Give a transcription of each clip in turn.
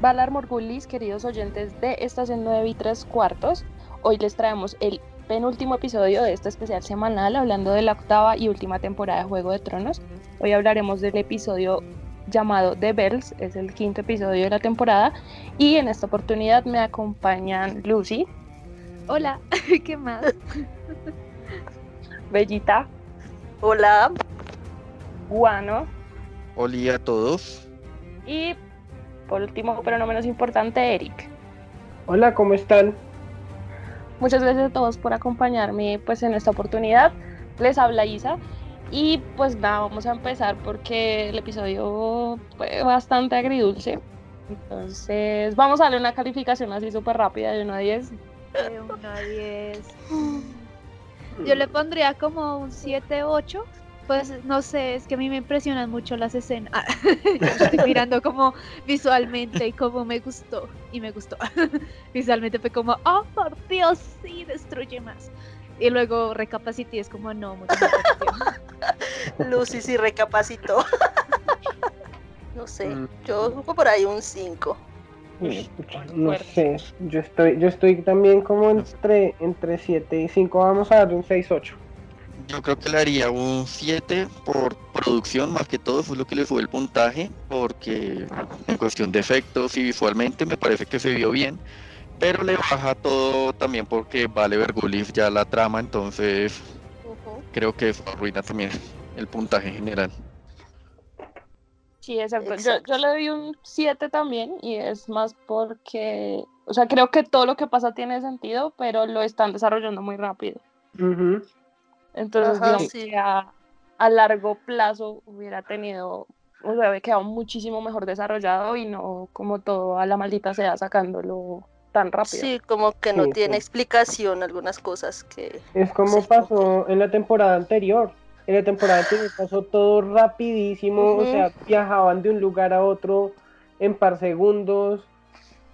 Valar Morgulis, queridos oyentes de Estación 9 y 3 cuartos. Hoy les traemos el penúltimo episodio de este especial semanal hablando de la octava y última temporada de Juego de Tronos. Hoy hablaremos del episodio llamado The Bells, es el quinto episodio de la temporada y en esta oportunidad me acompañan Lucy. Hola, ¿qué más? Bellita. Hola. Guano. Hola a todos. Y por último, pero no menos importante, Eric. Hola, ¿cómo están? Muchas gracias a todos por acompañarme pues en esta oportunidad. Les habla Isa y pues nada, vamos a empezar porque el episodio fue bastante agridulce. Entonces, vamos a darle una calificación así súper rápida de 1 a 10. De 1 a 10. Yo le pondría como un 7, 8. Pues no sé, es que a mí me impresionan mucho las escenas. Estoy mirando como visualmente y cómo me gustó. Y me gustó. visualmente fue como, oh por Dios, sí, destruye más. Y luego recapacité y es como, no, mucho Lucy sí recapacitó. no sé, mm. yo supo por ahí un 5. No sé, yo estoy, yo estoy también como entre, entre 7 y 5, vamos a darle un 6-8 yo creo que le haría un 7 por producción, más que todo fue lo que le fue el puntaje, porque en cuestión de efectos y visualmente me parece que se vio bien, pero le baja todo también porque vale Vergulif ya la trama, entonces creo que eso arruina también el puntaje general. Sí, exacto. Yo, yo, le doy un 7 también y es más porque, o sea, creo que todo lo que pasa tiene sentido, pero lo están desarrollando muy rápido. Entonces, digamos que a, largo plazo hubiera tenido, o sea, hubiera quedado muchísimo mejor desarrollado y no como todo a la maldita sea sacándolo tan rápido. Sí, como que no tiene explicación algunas cosas que... Es como pasó en la temporada anterior. En la temporada anterior pasó todo rapidísimo, o sea, viajaban de un lugar a otro en par segundos.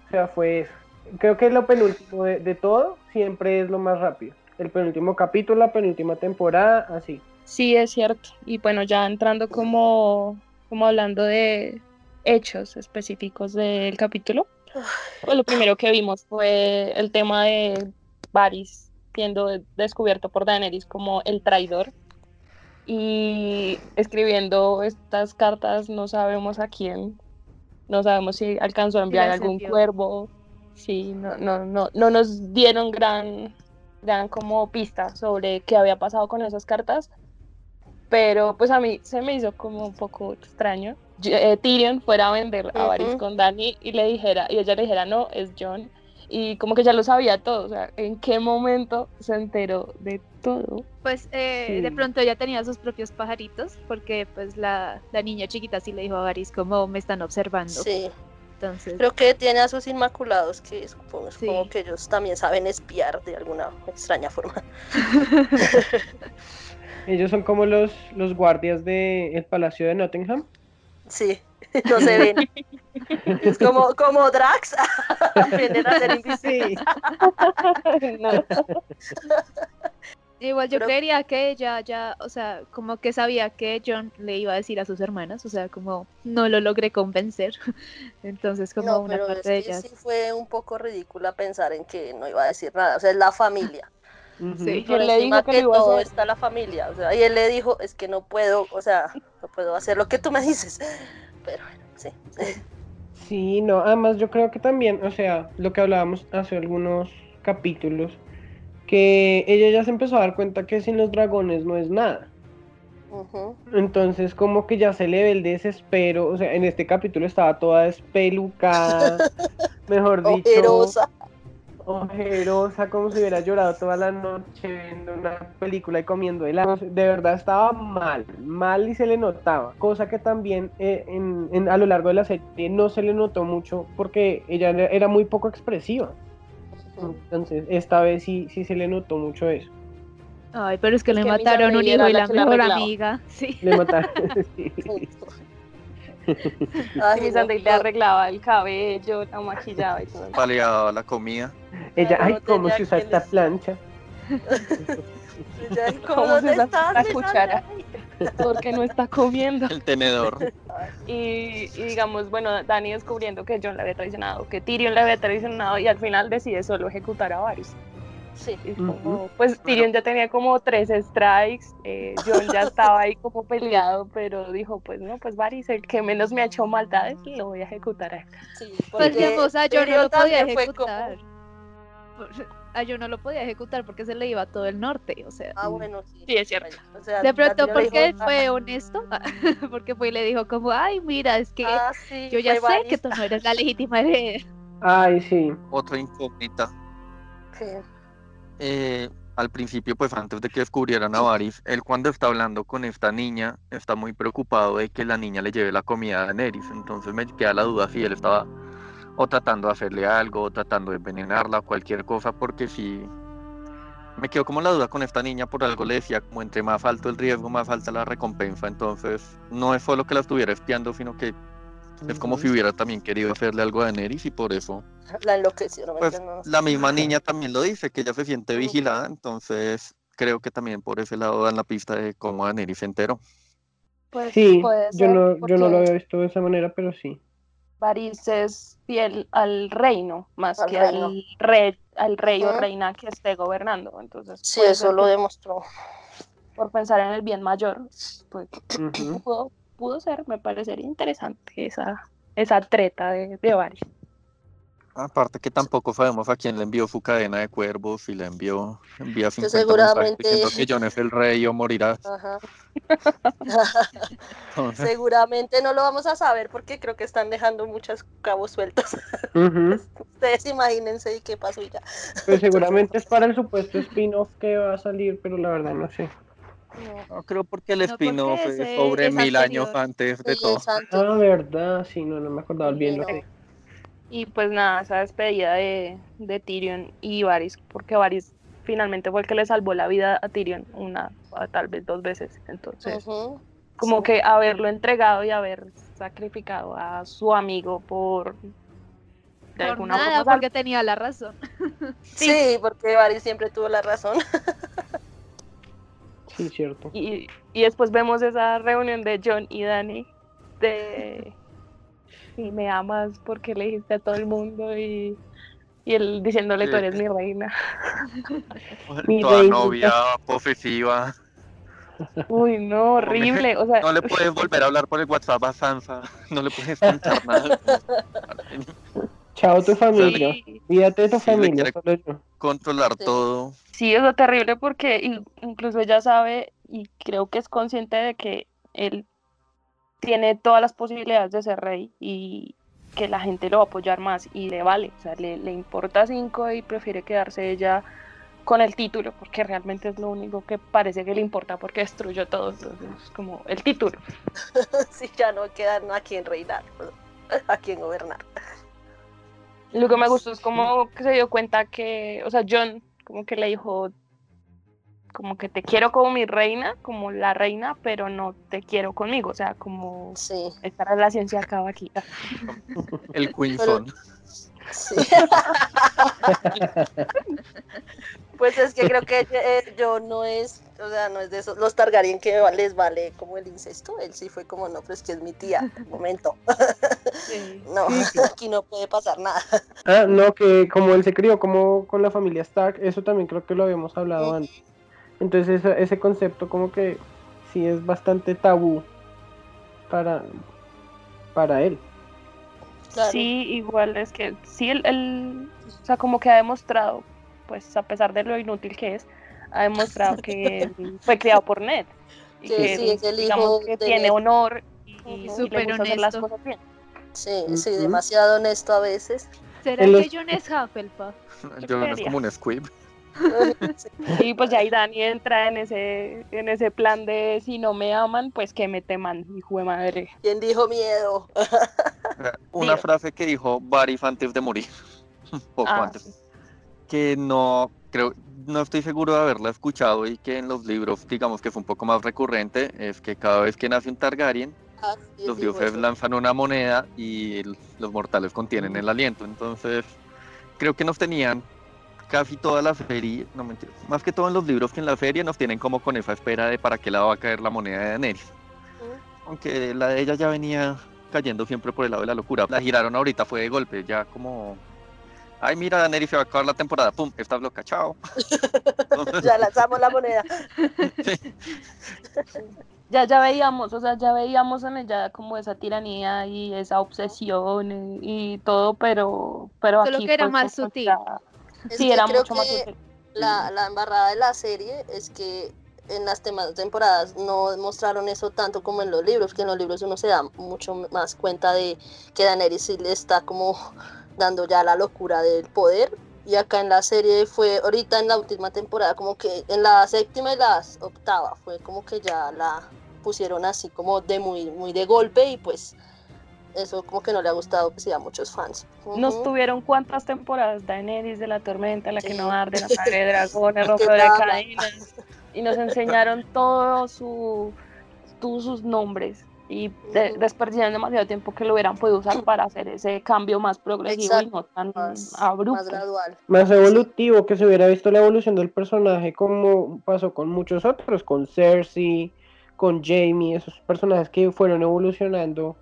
O sea, fue eso. Creo que lo penúltimo de todo siempre es lo más rápido el penúltimo capítulo, la penúltima temporada, así. Sí, es cierto. Y bueno, ya entrando como, como hablando de hechos específicos del capítulo, pues lo primero que vimos fue el tema de Varys siendo descubierto por Daenerys como el traidor y escribiendo estas cartas no sabemos a quién, no sabemos si alcanzó a enviar algún cuervo, sí, no, no, no, no nos dieron gran dan como pistas sobre qué había pasado con esas cartas. Pero pues a mí se me hizo como un poco extraño. Eh, Tyrion fuera a vender a Varys con Dani y le dijera, y ella le dijera, no, es John. Y como que ya lo sabía todo, o sea, ¿en qué momento se enteró de todo? Pues eh, de pronto ya tenía sus propios pajaritos, porque pues la, la niña chiquita sí le dijo a Varys como me están observando. Sí. Creo que tiene a sus inmaculados que supongo, que ellos también saben espiar de alguna extraña forma. ellos son como los, los guardias del Palacio de Nottingham. Sí, no se ven. es como, como Drax. Aprenden a ser invisibles. Igual yo creería que ella ya, o sea, como que sabía que John le iba a decir a sus hermanas, o sea, como no lo logré convencer. Entonces, como una parte de ellas. Sí, fue un poco ridícula pensar en que no iba a decir nada, o sea, es la familia. Sí, él le dijo que, todo está la familia, o sea, y él le dijo, es que no puedo, o sea, no puedo hacer lo que tú me dices. Pero bueno, sí. Sí, no, además yo creo que también, o sea, lo que hablábamos hace algunos capítulos, que ella ya se empezó a dar cuenta que sin los dragones no es nada. Entonces como que ya se le ve el desespero, o sea, en este capítulo estaba toda despelucada, mejor dicho. Ojerosa. Ojerosa, como si hubiera llorado toda la noche viendo una película y comiendo helado. De verdad estaba mal, mal y se le notaba. Cosa que también eh, en, a lo largo de la serie no se le notó mucho porque ella era muy poco expresiva. Entonces, esta vez sí, sí se le notó mucho eso. Ay, pero es que le mataron un hijo y la, mejor amiga. Sí. Le mataron. sí. Ay, Sandy le arreglaba el cabello, la maquillaba y todo. Paleaba la comida. Ella, ay, ¿cómo se usa esta plancha? ¿cómo, se usa la cuchara? Porque no está comiendo. El tenedor. Y, digamos, bueno, Dani descubriendo que John le había traicionado, que Tyrion le había traicionado y al final decide solo ejecutar a Varys. Sí. pues Tyrion ya tenía como tres strikes, eh, John ya estaba ahí como peleado, pero dijo, pues no, pues Varys, el que menos me ha hecho maldades, lo voy a ejecutar a él. Sí, pues digamos, a John no lo podía ejecutar. A John no lo podía ejecutar porque se le iba a todo el norte, o sea. Ah, bueno, sí. Sí, es cierto. de pronto, porque fue honesto, porque fue y le dijo como, ay, mira, es que ah, yo ya sé que tú no eres la legítima heredera. Ay, sí. Otra incógnita. Sí eh, al principio, pues antes de que descubrieran a Varys, él cuando está hablando con esta niña, está muy preocupado de que la niña le lleve la comida a Daenerys. Entonces me queda la duda si él estaba o tratando de hacerle algo, o tratando de envenenarla, cualquier cosa, porque si me quedo como la duda con esta niña, por algo le decía, como entre más alto el riesgo, más alta la recompensa. Entonces, no es solo que la estuviera espiando, sino que es como si hubiera también querido hacerle algo a Daenerys y por eso. La enloqueció, pues, La misma niña también lo dice, que ella se siente vigilada, entonces creo que también por ese lado dan la pista de cómo Daenerys se enteró. Pues, sí, yo, no, yo no lo había visto de esa manera, pero sí. Varys es fiel al reino, más que al rey, al rey o reina que esté gobernando. Entonces, sí, eso lo demostró. Por pensar en el bien mayor, pues pudo pudo ser, me parecería interesante esa, esa treta de, de Varys. Aparte que tampoco sabemos a quién le envió su cadena de cuervos y le envió envía 50 seguramente que John es el rey o morirá. seguramente no lo vamos a saber porque creo que están dejando muchos cabos sueltos. Ustedes imagínense y qué pasó ya. Pues seguramente es para el supuesto spin-off que va a salir, pero la verdad no sé. No, creo porque el spin-off es sobre mil años antes de todo. Ah, verdad, sí, no, no me acordaba bien lo que... Y pues nada, esa despedida de, de Tyrion y Varys, porque Varys finalmente fue el que le salvó la vida a Tyrion una, tal vez dos veces. Entonces, como que haberlo entregado y haber sacrificado a su amigo por de alguna nada, porque tenía la razón. sí. sí, porque Varys siempre tuvo la razón. Sí, cierto. Y, y después vemos esa reunión de John y Danny de y me amas porque le dijiste a todo el mundo y, y él diciéndole tú eres mi reina. mi Toda novia posesiva. Uy, no, horrible. O sea... No le puedes volver a hablar por el WhatsApp a Sansa. No le puedes contar nada. Chao tu familia. Fíjate de tu familia. Controlar todo. Sí, eso es terrible porque incluso ella sabe y creo que es consciente de que él tiene todas las posibilidades de ser rey y que la gente lo va a apoyar más y le vale, o sea, le, le importa cinco y prefiere quedarse ella con el título porque realmente es lo único que parece que le importa porque destruyó todo, entonces como el título. sí, ya no queda a quien reinar, a quien gobernar. Lo que me gustó es como que se dio cuenta que, o sea, John como que le dijo, como que te quiero como mi reina, como la reina, pero no te quiero conmigo, o sea, como esta relación se acaba aquí. El Queenson. Sí. pues es que creo que eh, yo no es, o sea, no es de esos, los Targaryen que les vale como el incesto, él sí fue como, no, pero es que es mi tía, momento. No, aquí no puede pasar nada. Ah, no, que como él se crió como con la familia Stark, eso también creo que lo habíamos hablado antes. Entonces ese, concepto como que sí es bastante tabú para, para él. Sí, igual es que sí, él, o sea, como que ha demostrado, pues a pesar de lo inútil que es, ha demostrado que fue criado por Ned. Y que, sí, es el hijo que tiene honor y, y, le gusta hacer las cosas bien. Sí, sí, demasiado honesto a veces. ¿Será que John es Hufflepuff? John es como un squib. Y pues ya ahí Dani entra en ese, en ese plan de si no me aman, pues que me teman, hijo de madre. ¿Quién dijo miedo? Una frase que dijo Varys antes de morir, poco ah, antes, que no creo, no estoy seguro de haberla escuchado y que en los libros, digamos que fue un poco más recurrente, es que cada vez que nace un Targaryen, ah, los dioses lanzan una moneda y los mortales contienen el aliento. Entonces, creo que nos tenían casi toda la serie, no mentira, más que todo en los libros que en la serie nos tienen como con esa espera de para qué lado va a caer la moneda de Daenerys. Aunque la de ella ya venía cayendo siempre por el lado de la locura. La giraron ahorita, fue de golpe, ya como ay, mira, Daenerys se va a acabar la temporada, pum, está loca, chao. ya lanzamos la moneda. Ya, ya veíamos, o sea, ya veíamos en ella como esa tiranía y esa obsesión y, todo, pero, pero Solo que era más sutil. Sí, era mucho más sutil. La, la embarrada de la serie es que en las temporadas no mostraron eso tanto como en los libros, que en los libros uno se da mucho más cuenta de que Daenerys sí le está como dando ya la locura del poder. Y acá en la serie fue, ahorita en la última temporada, como que en la séptima y la octava, fue como que ya la pusieron así como de muy, muy de golpe y pues eso como que no le ha gustado que sea muchos fans. Nos tuvieron cuántas temporadas, Daenerys de la tormenta, la que no arde, la sangre de dragón, el rompe de cadenas, y nos enseñaron todos su, todos sus nombres y de, desperdiciaron demasiado tiempo que lo hubieran podido usar para hacer ese cambio más progresivo y no tan abrupto. Más gradual. Más evolutivo, que se hubiera visto la evolución del personaje como pasó con muchos otros, con Cersei, con Jamie, esos personajes que fueron evolucionando.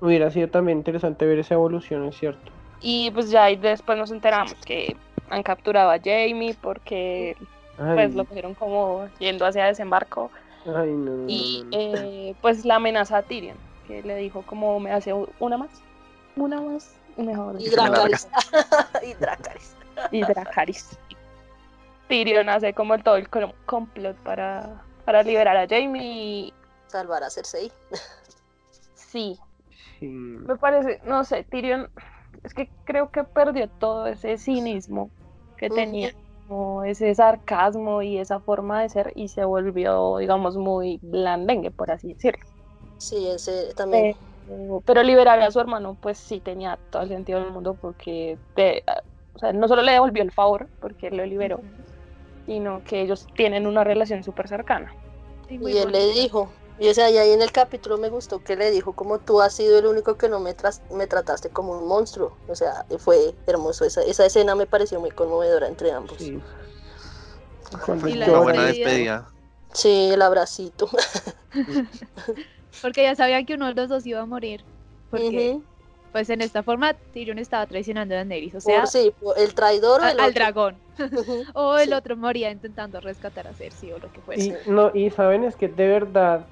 Hubiera sido también interesante ver esa evolución, es cierto. Y pues ya después nos enteramos que han capturado a Jamie porque pues lo pusieron como yendo hacia desembarco y eh, pues la amenaza a Tyrion, que le dijo como me hace una más, una más, mejor. Y Dracarys. y Dracarys. y Dracarys. Tyrion hace como el todo el complot para, para liberar a Jamie y... Salvar a Cersei. sí. Sí. Me parece, no sé, Tyrion, es que creo que perdió todo ese cinismo que tenía ese sarcasmo y esa forma de ser y se volvió, digamos, muy blandengue, por así decirlo. Sí, ese también. pero liberar a su hermano, pues sí tenía todo el sentido del mundo porque o sea, no solo le devolvió el favor porque él lo liberó, sino que ellos tienen una relación súper cercana. y él le dijo, y, o sea, y ahí en el capítulo me gustó que le dijo como tú has sido el único que no me, me trataste como un monstruo. O sea, fue hermoso. Esa, esa escena me pareció muy conmovedora entre ambos. Sí. Una buena despedida. Sí, el abracito. porque ya sabían que uno de los dos iba a morir. Porque, pues en esta forma, Tyrion estaba traicionando a Daenerys. O sea, sí, el traidor al dragón. o el otro moría intentando rescatar a Cersei o lo que fuese. Y, no, y saben, es que de verdad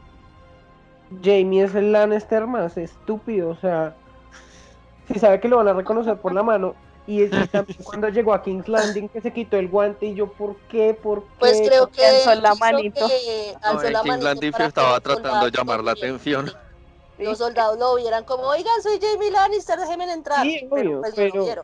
Jamie es el Lannister más estúpido, o sea, si sabe que lo van a reconocer por la mano. Y también cuando llegó a King's Landing que se quitó el guante y yo, ¿por qué? ¿Por qué? Pues creo que alzó la manito. en King's Landing estaba tratando de llamar la atención. Los soldados lo vieran como, oigan, soy Jamie Lannister, déjenme entrar. Sí, pero, pues, pero, no,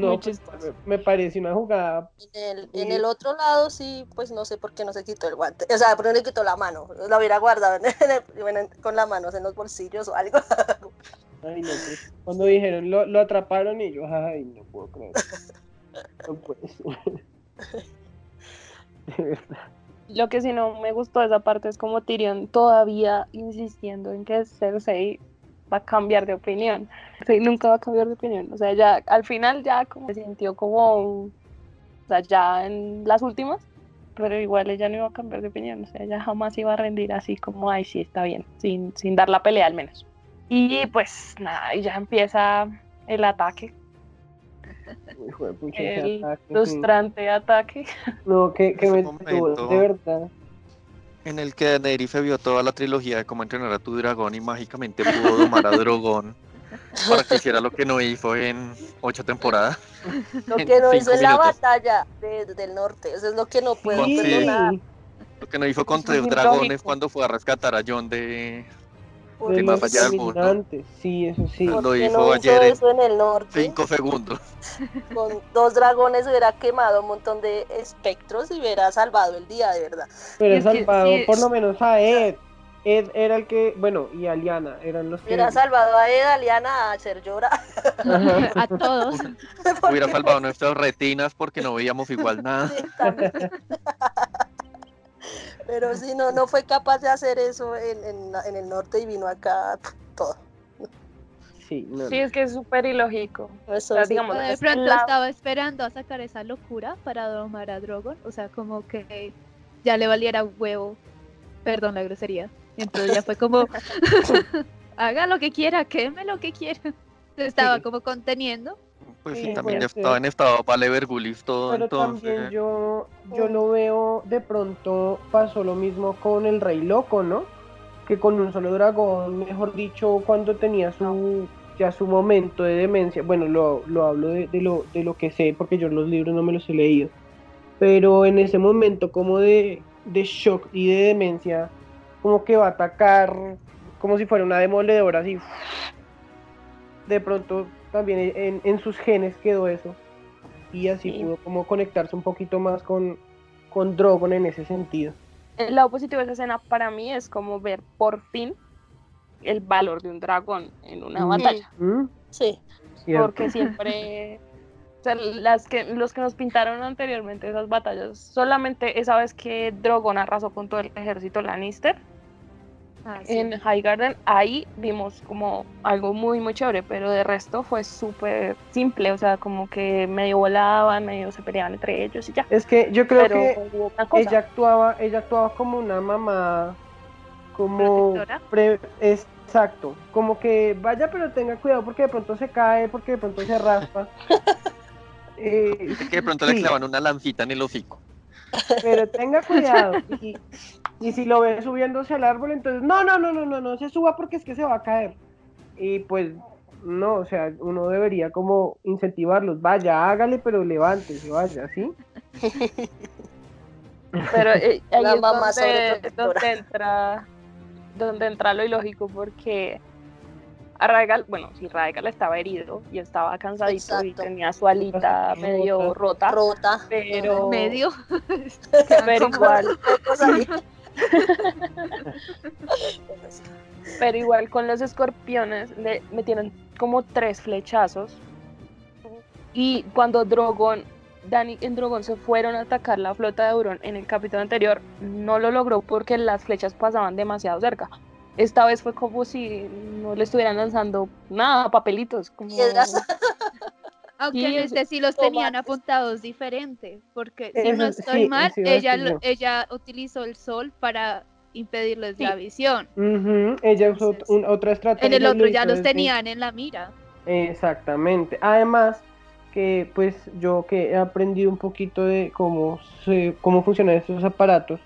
pues, me parece una jugada. En el, en el, otro lado sí, pues no sé por qué no se quitó el guante. O sea, por qué no le quitó la mano. Lo hubiera guardado con las manos en los bolsillos o algo. Ay, no, pues, cuando dijeron lo, lo, atraparon y yo, ay, no puedo creer. No puede De verdad. Lo que sí no me gustó de esa parte es como Tyrion todavía insistiendo en que Cersei va a cambiar de opinión. Sí, nunca va a cambiar de opinión. O sea, ya al final ya como se sintió como, o sea, ya en las últimas, pero igual ella no iba a cambiar de opinión. O sea, ella jamás iba a rendir así como, ay, sí, está bien, sin, sin dar la pelea al menos. Y pues nada, y ya empieza el ataque. el frustrante ataque. No, que, que me de verdad en el que Daenerys vio toda la trilogía de cómo entrenar a tu dragón y mágicamente pudo domar a Drogón para que hiciera lo que no hizo en ocho temporadas. Lo que no hizo en la batalla del norte, eso es lo que no puedo sí. Lo que no hizo con tres dragones cuando fue a rescatar a John de, más allá del mundo. Sí, eso sí. Lo hizo ayer eso en el norte. Cinco segundos. Con dos dragones hubiera quemado un montón de espectros y hubiera salvado el día, de verdad. Hubiera salvado por lo menos a Ed. Ed era el que, bueno, y a Liana eran los que. Hubiera salvado a Ed, a Liana, a Ser Llora. a todos. Hubiera salvado nuestras retinas porque no veíamos igual nada. Pero sí, no, no fue capaz de hacer eso en, en, el norte y vino acá todo. sí. sí, es que es súper ilógico. Eso digamos, de pronto estaba esperando a sacar esa locura para domar a Drogon. O sea, como que ya le valiera huevo. Perdón la grosería. Entonces ya fue como, haga lo que quiera, queme lo que quiera. Se estaba como conteniendo. Pues sí, también estaba en estado vale vergulis todo. Pero también yo, yo lo veo, de pronto pasó lo mismo con el Rey Loco, ¿no? Que con un solo dragón, mejor dicho, cuando tenía su ya su momento de demencia, bueno, lo, lo hablo de, lo, de lo que sé, porque yo los libros no me los he leído, pero en ese momento como de, de shock y de demencia, como que va a atacar como si fuera una demoledora así. De pronto también en, sus genes quedó eso. Y así pudo como conectarse un poquito más con, con Drogon en ese sentido. El lado positivo de esa escena para mí es como ver por fin el valor de un dragón en una batalla. Sí. Porque siempre las que, los que nos pintaron anteriormente esas batallas, solamente esa vez que Drogon arrasó con todo el ejército Lannister, Ah, en High Garden, ahí vimos como algo muy, muy chévere, pero de resto fue súper simple, o sea, como que medio volaban, medio se peleaban entre ellos y ya. Es que yo creo que ella actuaba, ella actuaba como una mamá, como... exacto, como que vaya pero tenga cuidado porque de pronto se cae, porque de pronto se raspa. eh, que de pronto le clavan una lancita en el hocico. Pero tenga cuidado. Y, y si lo ve subiéndose al árbol, entonces, no, no, no, no, no, no se suba porque es que se va a caer. Y pues, no, o sea, uno debería como incentivarlos, vaya, hágale, pero levántese, vaya, ¿sí? Pero eh, ahí La mamá es donde, entra, donde entra lo ilógico, porque a Raegal, bueno, si Raegal estaba herido y estaba cansadito y tenía su alita medio rota, rota, pero medio, pero igual, Pero igual con los escorpiones le metieron como tres flechazos. Y cuando Drogon, Dani y Drogon se fueron a atacar la flota de Euron en el capítulo anterior, no lo logró porque las flechas pasaban demasiado cerca. Esta vez fue como si no le estuvieran lanzando nada, papelitos. Como... Aunque este sí los tenían apuntados diferente, porque si no estoy mal, ella, ella utilizó el sol para impedirles la visión. Ella usó otra estrategia. En el otro ya los tenían en la mira. Exactamente. Además, que pues yo que he aprendido un poquito de cómo, se, cómo funcionan estos aparatos,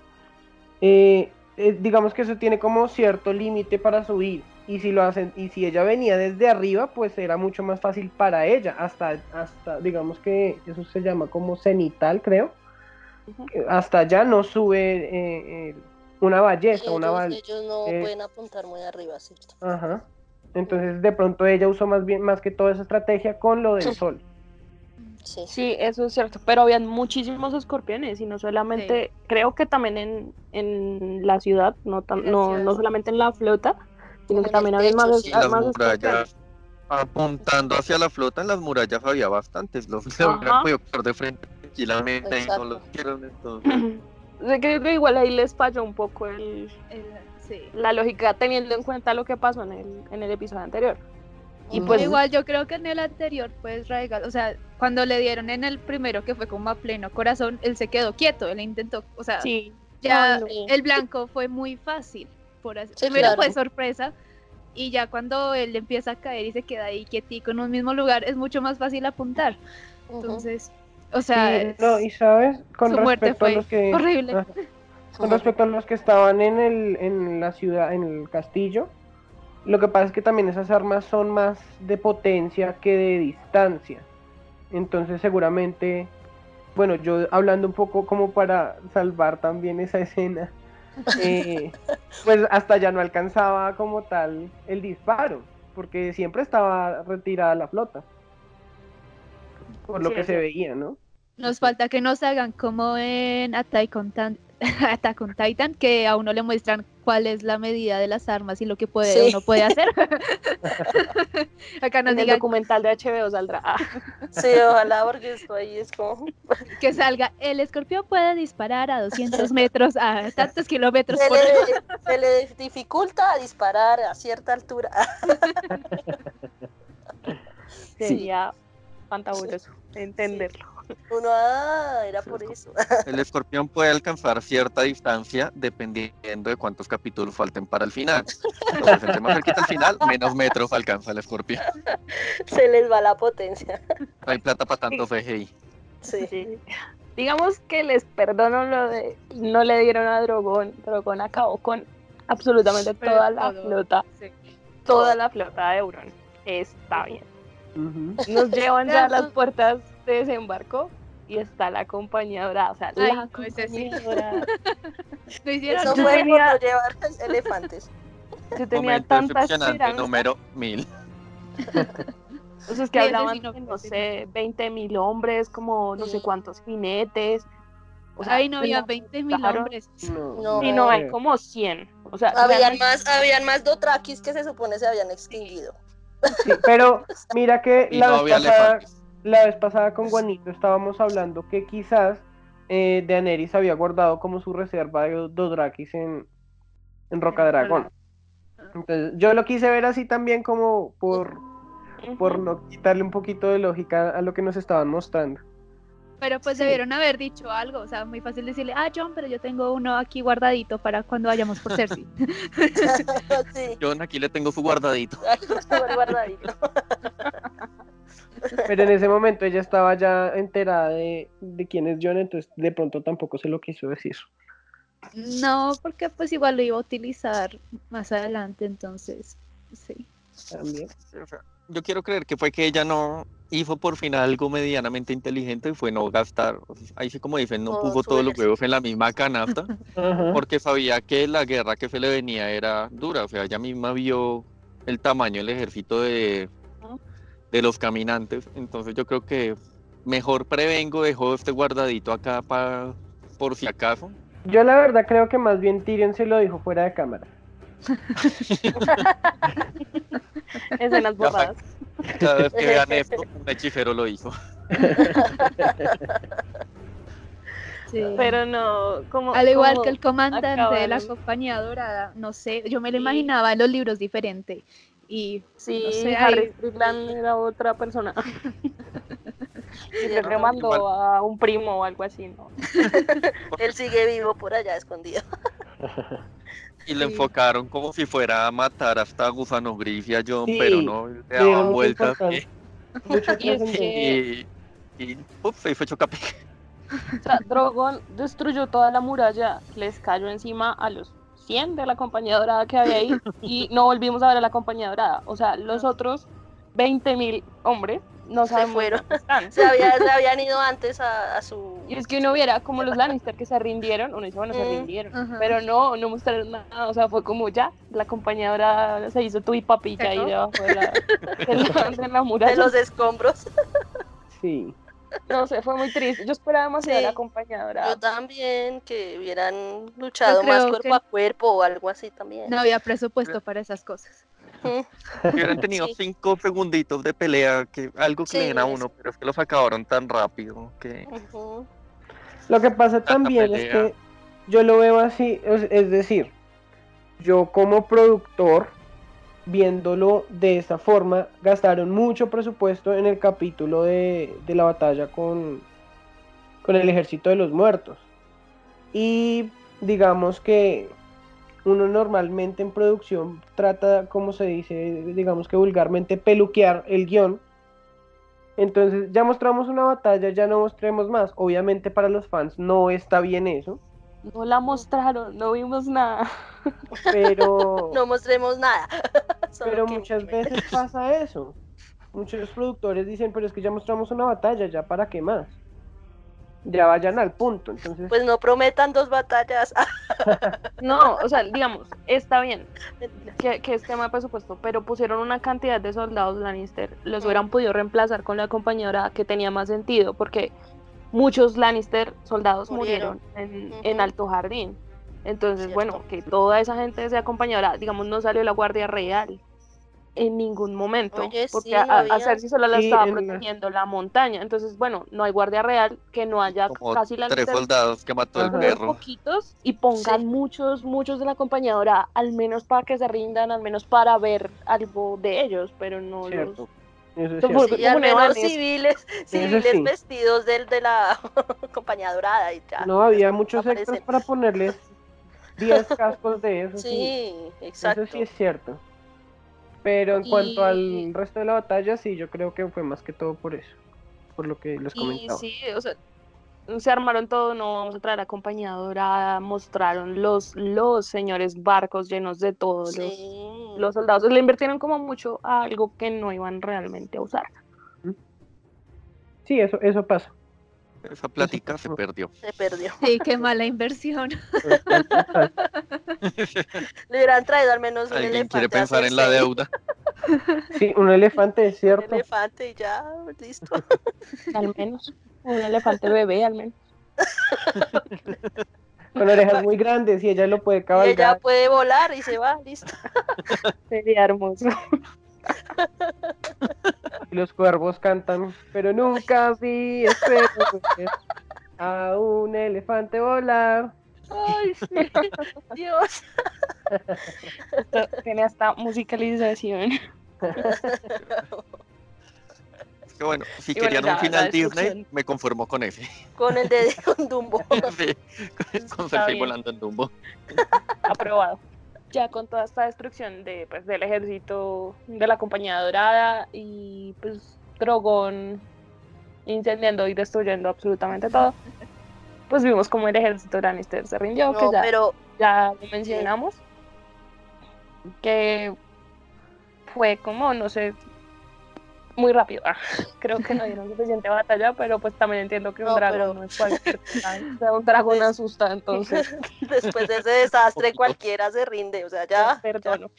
eh, eh, digamos que eso tiene como cierto límite para subir y si lo hacen y si ella venía desde arriba pues era mucho más fácil para ella hasta hasta digamos que eso se llama como cenital creo hasta allá no sube eh, una ballesta una ballesta ellos no eh, pueden apuntar muy arriba cierto ajá. Entonces de pronto ella usó más bien más que toda esa estrategia con lo del sol Sí. eso es cierto, pero habían muchísimos escorpiones y no solamente, creo que también en, en la ciudad, no, no, no solamente en la flota, sino que también había más, murallas, apuntando hacia la flota, en las murallas había bastantes, los se hubieran podido de frente tranquilamente y no los quieren entonces. Creo que igual ahí les falló un poco el, la lógica teniendo en cuenta lo que pasó en el, en el episodio anterior. Y pues igual yo creo que en el anterior, pues Raigal, o sea, cuando le dieron en el primero que fue como a pleno corazón, él se quedó quieto, él intentó, o sea, ya el blanco fue muy fácil, por así. primero fue sorpresa y ya cuando él empieza a caer y se queda ahí quietico en un mismo lugar, es mucho más fácil apuntar. Entonces, o sea, no, y sabes, con respecto a los que horrible. Con respecto a los que estaban en el en la ciudad, en el castillo, lo que pasa es que también esas armas son más de potencia que de distancia. Entonces seguramente, bueno, yo hablando un poco como para salvar también esa escena, eh, pues hasta ya no alcanzaba como tal el disparo, porque siempre estaba retirada la flota. Por lo que se veía, ¿no? Nos falta que nos hagan como en Attack on, Attack on Titan, que a uno le muestran cuál es la medida de las armas y lo que puede uno puede hacer. Acá nos en el documental de HBO saldrá. sí, ojalá, porque esto ahí es como... que salga, el escorpión puede disparar a 200 metros, a tantos kilómetros se Le, se le dificulta disparar a cierta altura. Sería fantabuloso entenderlo. Uno, ah, era por eso. El escorpión puede alcanzar cierta distancia dependiendo de cuántos capítulos falten para el final. Entonces, entre más cerquita al final, menos metros alcanza el escorpión. Se les va la potencia. No hay plata para tanto CGI. Sí. Digamos que les perdono lo de no le dieron a Drogón. Drogón acabó con absolutamente toda la flota. Toda la flota de Euron. Está bien. Nos llevan ya a las puertas de desembarco y está la compañía dorada. O sea, la compañía dorada. no hicieron Eso fue tenía... llevar elefantes. Yo tenía tanta esperanza. número mil. O sea, es que hablaban de, no sé, 20 mil hombres, como no sé cuántos jinetes. O sea, ahí no había 20 mil hombres. No, y no, hay como 100. O sea, habían más, habían más dotrakis que se supone se habían extinguido. Sí, pero mira que la, vez pasada, la, vez pasada, con Juanito estábamos hablando que quizás eh, Daenerys había guardado como su reserva de Dothrakis en, en Roca Dragón. Entonces, yo lo quise ver así también como por, por no quitarle un poquito de lógica a lo que nos estaban mostrando. Pero pues debieron haber dicho algo, o sea, muy fácil decirle, ah, John, pero yo tengo uno aquí guardadito para cuando vayamos por Cersei. sí. John, aquí le tengo su guardadito. guardadito. pero en ese momento ella estaba ya enterada de, de quién es John, entonces de pronto tampoco se lo quiso decir. No, porque pues igual lo iba a utilizar más adelante, entonces, sí. También. Yo quiero creer que fue que ella no, hizo por fin algo medianamente inteligente y fue no gastar, ahí sí como dicen, no puso todos los huevos en la misma canasta, porque sabía que la guerra que se le venía era dura, o sea, ella misma vio el tamaño del ejército de, de los caminantes, entonces yo creo que mejor prevengo, dejo este guardadito acá para por si acaso. Yo la verdad creo que más bien Tyrion se lo dijo fuera de cámara. Escenas borradas. Cada vez que vean esto, un hechicero lo hizo. Sí. Pero no, como. Al igual que el comandante de la compañía dorada, no sé, yo me lo imaginaba en los libros diferente. Y sí, Harry Strickland era otra persona. y le mandó a un primo o algo así, ¿no? Él sigue vivo por allá escondido. y le enfocaron como si fuera a matar hasta a Gusano Gris y a John, pero no, le daban vueltas. Y, y, se fue chocape. O sea, Drogon destruyó toda la muralla, les cayó encima a los 100 de la compañía dorada que había ahí y no volvimos a ver a la compañía dorada. O sea, los otros 20.000 hombres no se fueron. Se, habían ido antes a, su. Y es que uno viera como los Lannister que se rindieron, uno dice, bueno, se rindieron. Pero no, no mostraron nada. O sea, fue como ya, la compañera se hizo tu y papilla ahí debajo de la, de la, muralla. De los escombros. Sí. No sé, fue muy triste. Yo esperaba más de la acompañadora. Yo también, que hubieran luchado más cuerpo a cuerpo o algo así también. No había presupuesto para esas cosas. Hubieran tenido cinco segunditos de pelea, que algo que le den a uno, pero es que los acabaron tan rápido que. Lo que pasa también es que yo lo veo así, es decir, yo como productor, viéndolo de esta forma, gastaron mucho presupuesto en el capítulo de, la batalla con, con el ejército de los muertos. Y digamos que uno normalmente en producción trata, como se dice, digamos que vulgarmente, peluquear el guion. Entonces ya mostramos una batalla, ya no mostremos más. Obviamente para los fans no está bien eso. No la mostraron, no vimos nada. Pero... no mostremos nada. pero muchas veces pasa eso. Muchos productores dicen, pero es que ya mostramos una batalla, ya para qué más ya vayan al punto. Entonces... Pues no prometan dos batallas. no, o sea, digamos, está bien que, que es tema de presupuesto, pero pusieron una cantidad de soldados Lannister, los hubieran podido reemplazar con la compañera que tenía más sentido, porque muchos Lannister soldados murieron, en, Alto Jardín. Entonces, bueno, que toda esa gente sea compañera, digamos, no salió la Guardia Real en ningún momento, porque a, Cersei solo la estaba protegiendo la... montaña. Entonces, bueno, no hay guardia real, que no haya casi la tres soldados que mató el perro. poquitos y pongan muchos, muchos de la acompañadora, al menos para que se rindan, al menos para ver algo de ellos, pero no los y al menos civiles, civiles vestidos del, de la compañía dorada y ya. No, había muchos extras para ponerles 10 cascos de eso. Sí, exacto. Eso sí es cierto. Pero en cuanto al resto de la batalla, sí, yo creo que fue más que todo por eso, por lo que les comentaba. Sí, o sea, se armaron todo, no vamos a traer a compañía dorada, mostraron los, los señores barcos llenos de todos los, los, soldados, le invirtieron como mucho a algo que no iban realmente a usar. Sí, eso, eso pasa. Esa plática se perdió. Se perdió. Sí, qué mala inversión. Le hubieran traído al menos un elefante. quiere pensar en la deuda? Sí, un elefante, es cierto. Un elefante y ya, listo. Al menos. Un elefante bebé, al menos. Con orejas muy grandes y ella lo puede cabalgar. ella puede volar y se va, listo. Sería hermoso. Y los cuervos cantan, pero nunca vi a un elefante volar. Ay, sí. Dios. tiene hasta musicalización. que bueno, si querían un final Disney, me conformo con ese. Con el de Dumbo. sí, con, con volando en Dumbo. Aprobado ya con toda esta destrucción de, pues, del ejército de la compañía dorada y pues Drogon incendiando y destruyendo absolutamente todo, pues vimos como el ejército Lannister se rindió, que ya, pero... ya lo mencionamos, que fue como, no sé, muy rápido. Ah, creo que no dieron suficiente batalla, pero pues también entiendo que un dragón no es cualquier un dragón asusta, entonces. Después de ese desastre cualquiera se rinde, o sea, ya. Perdono.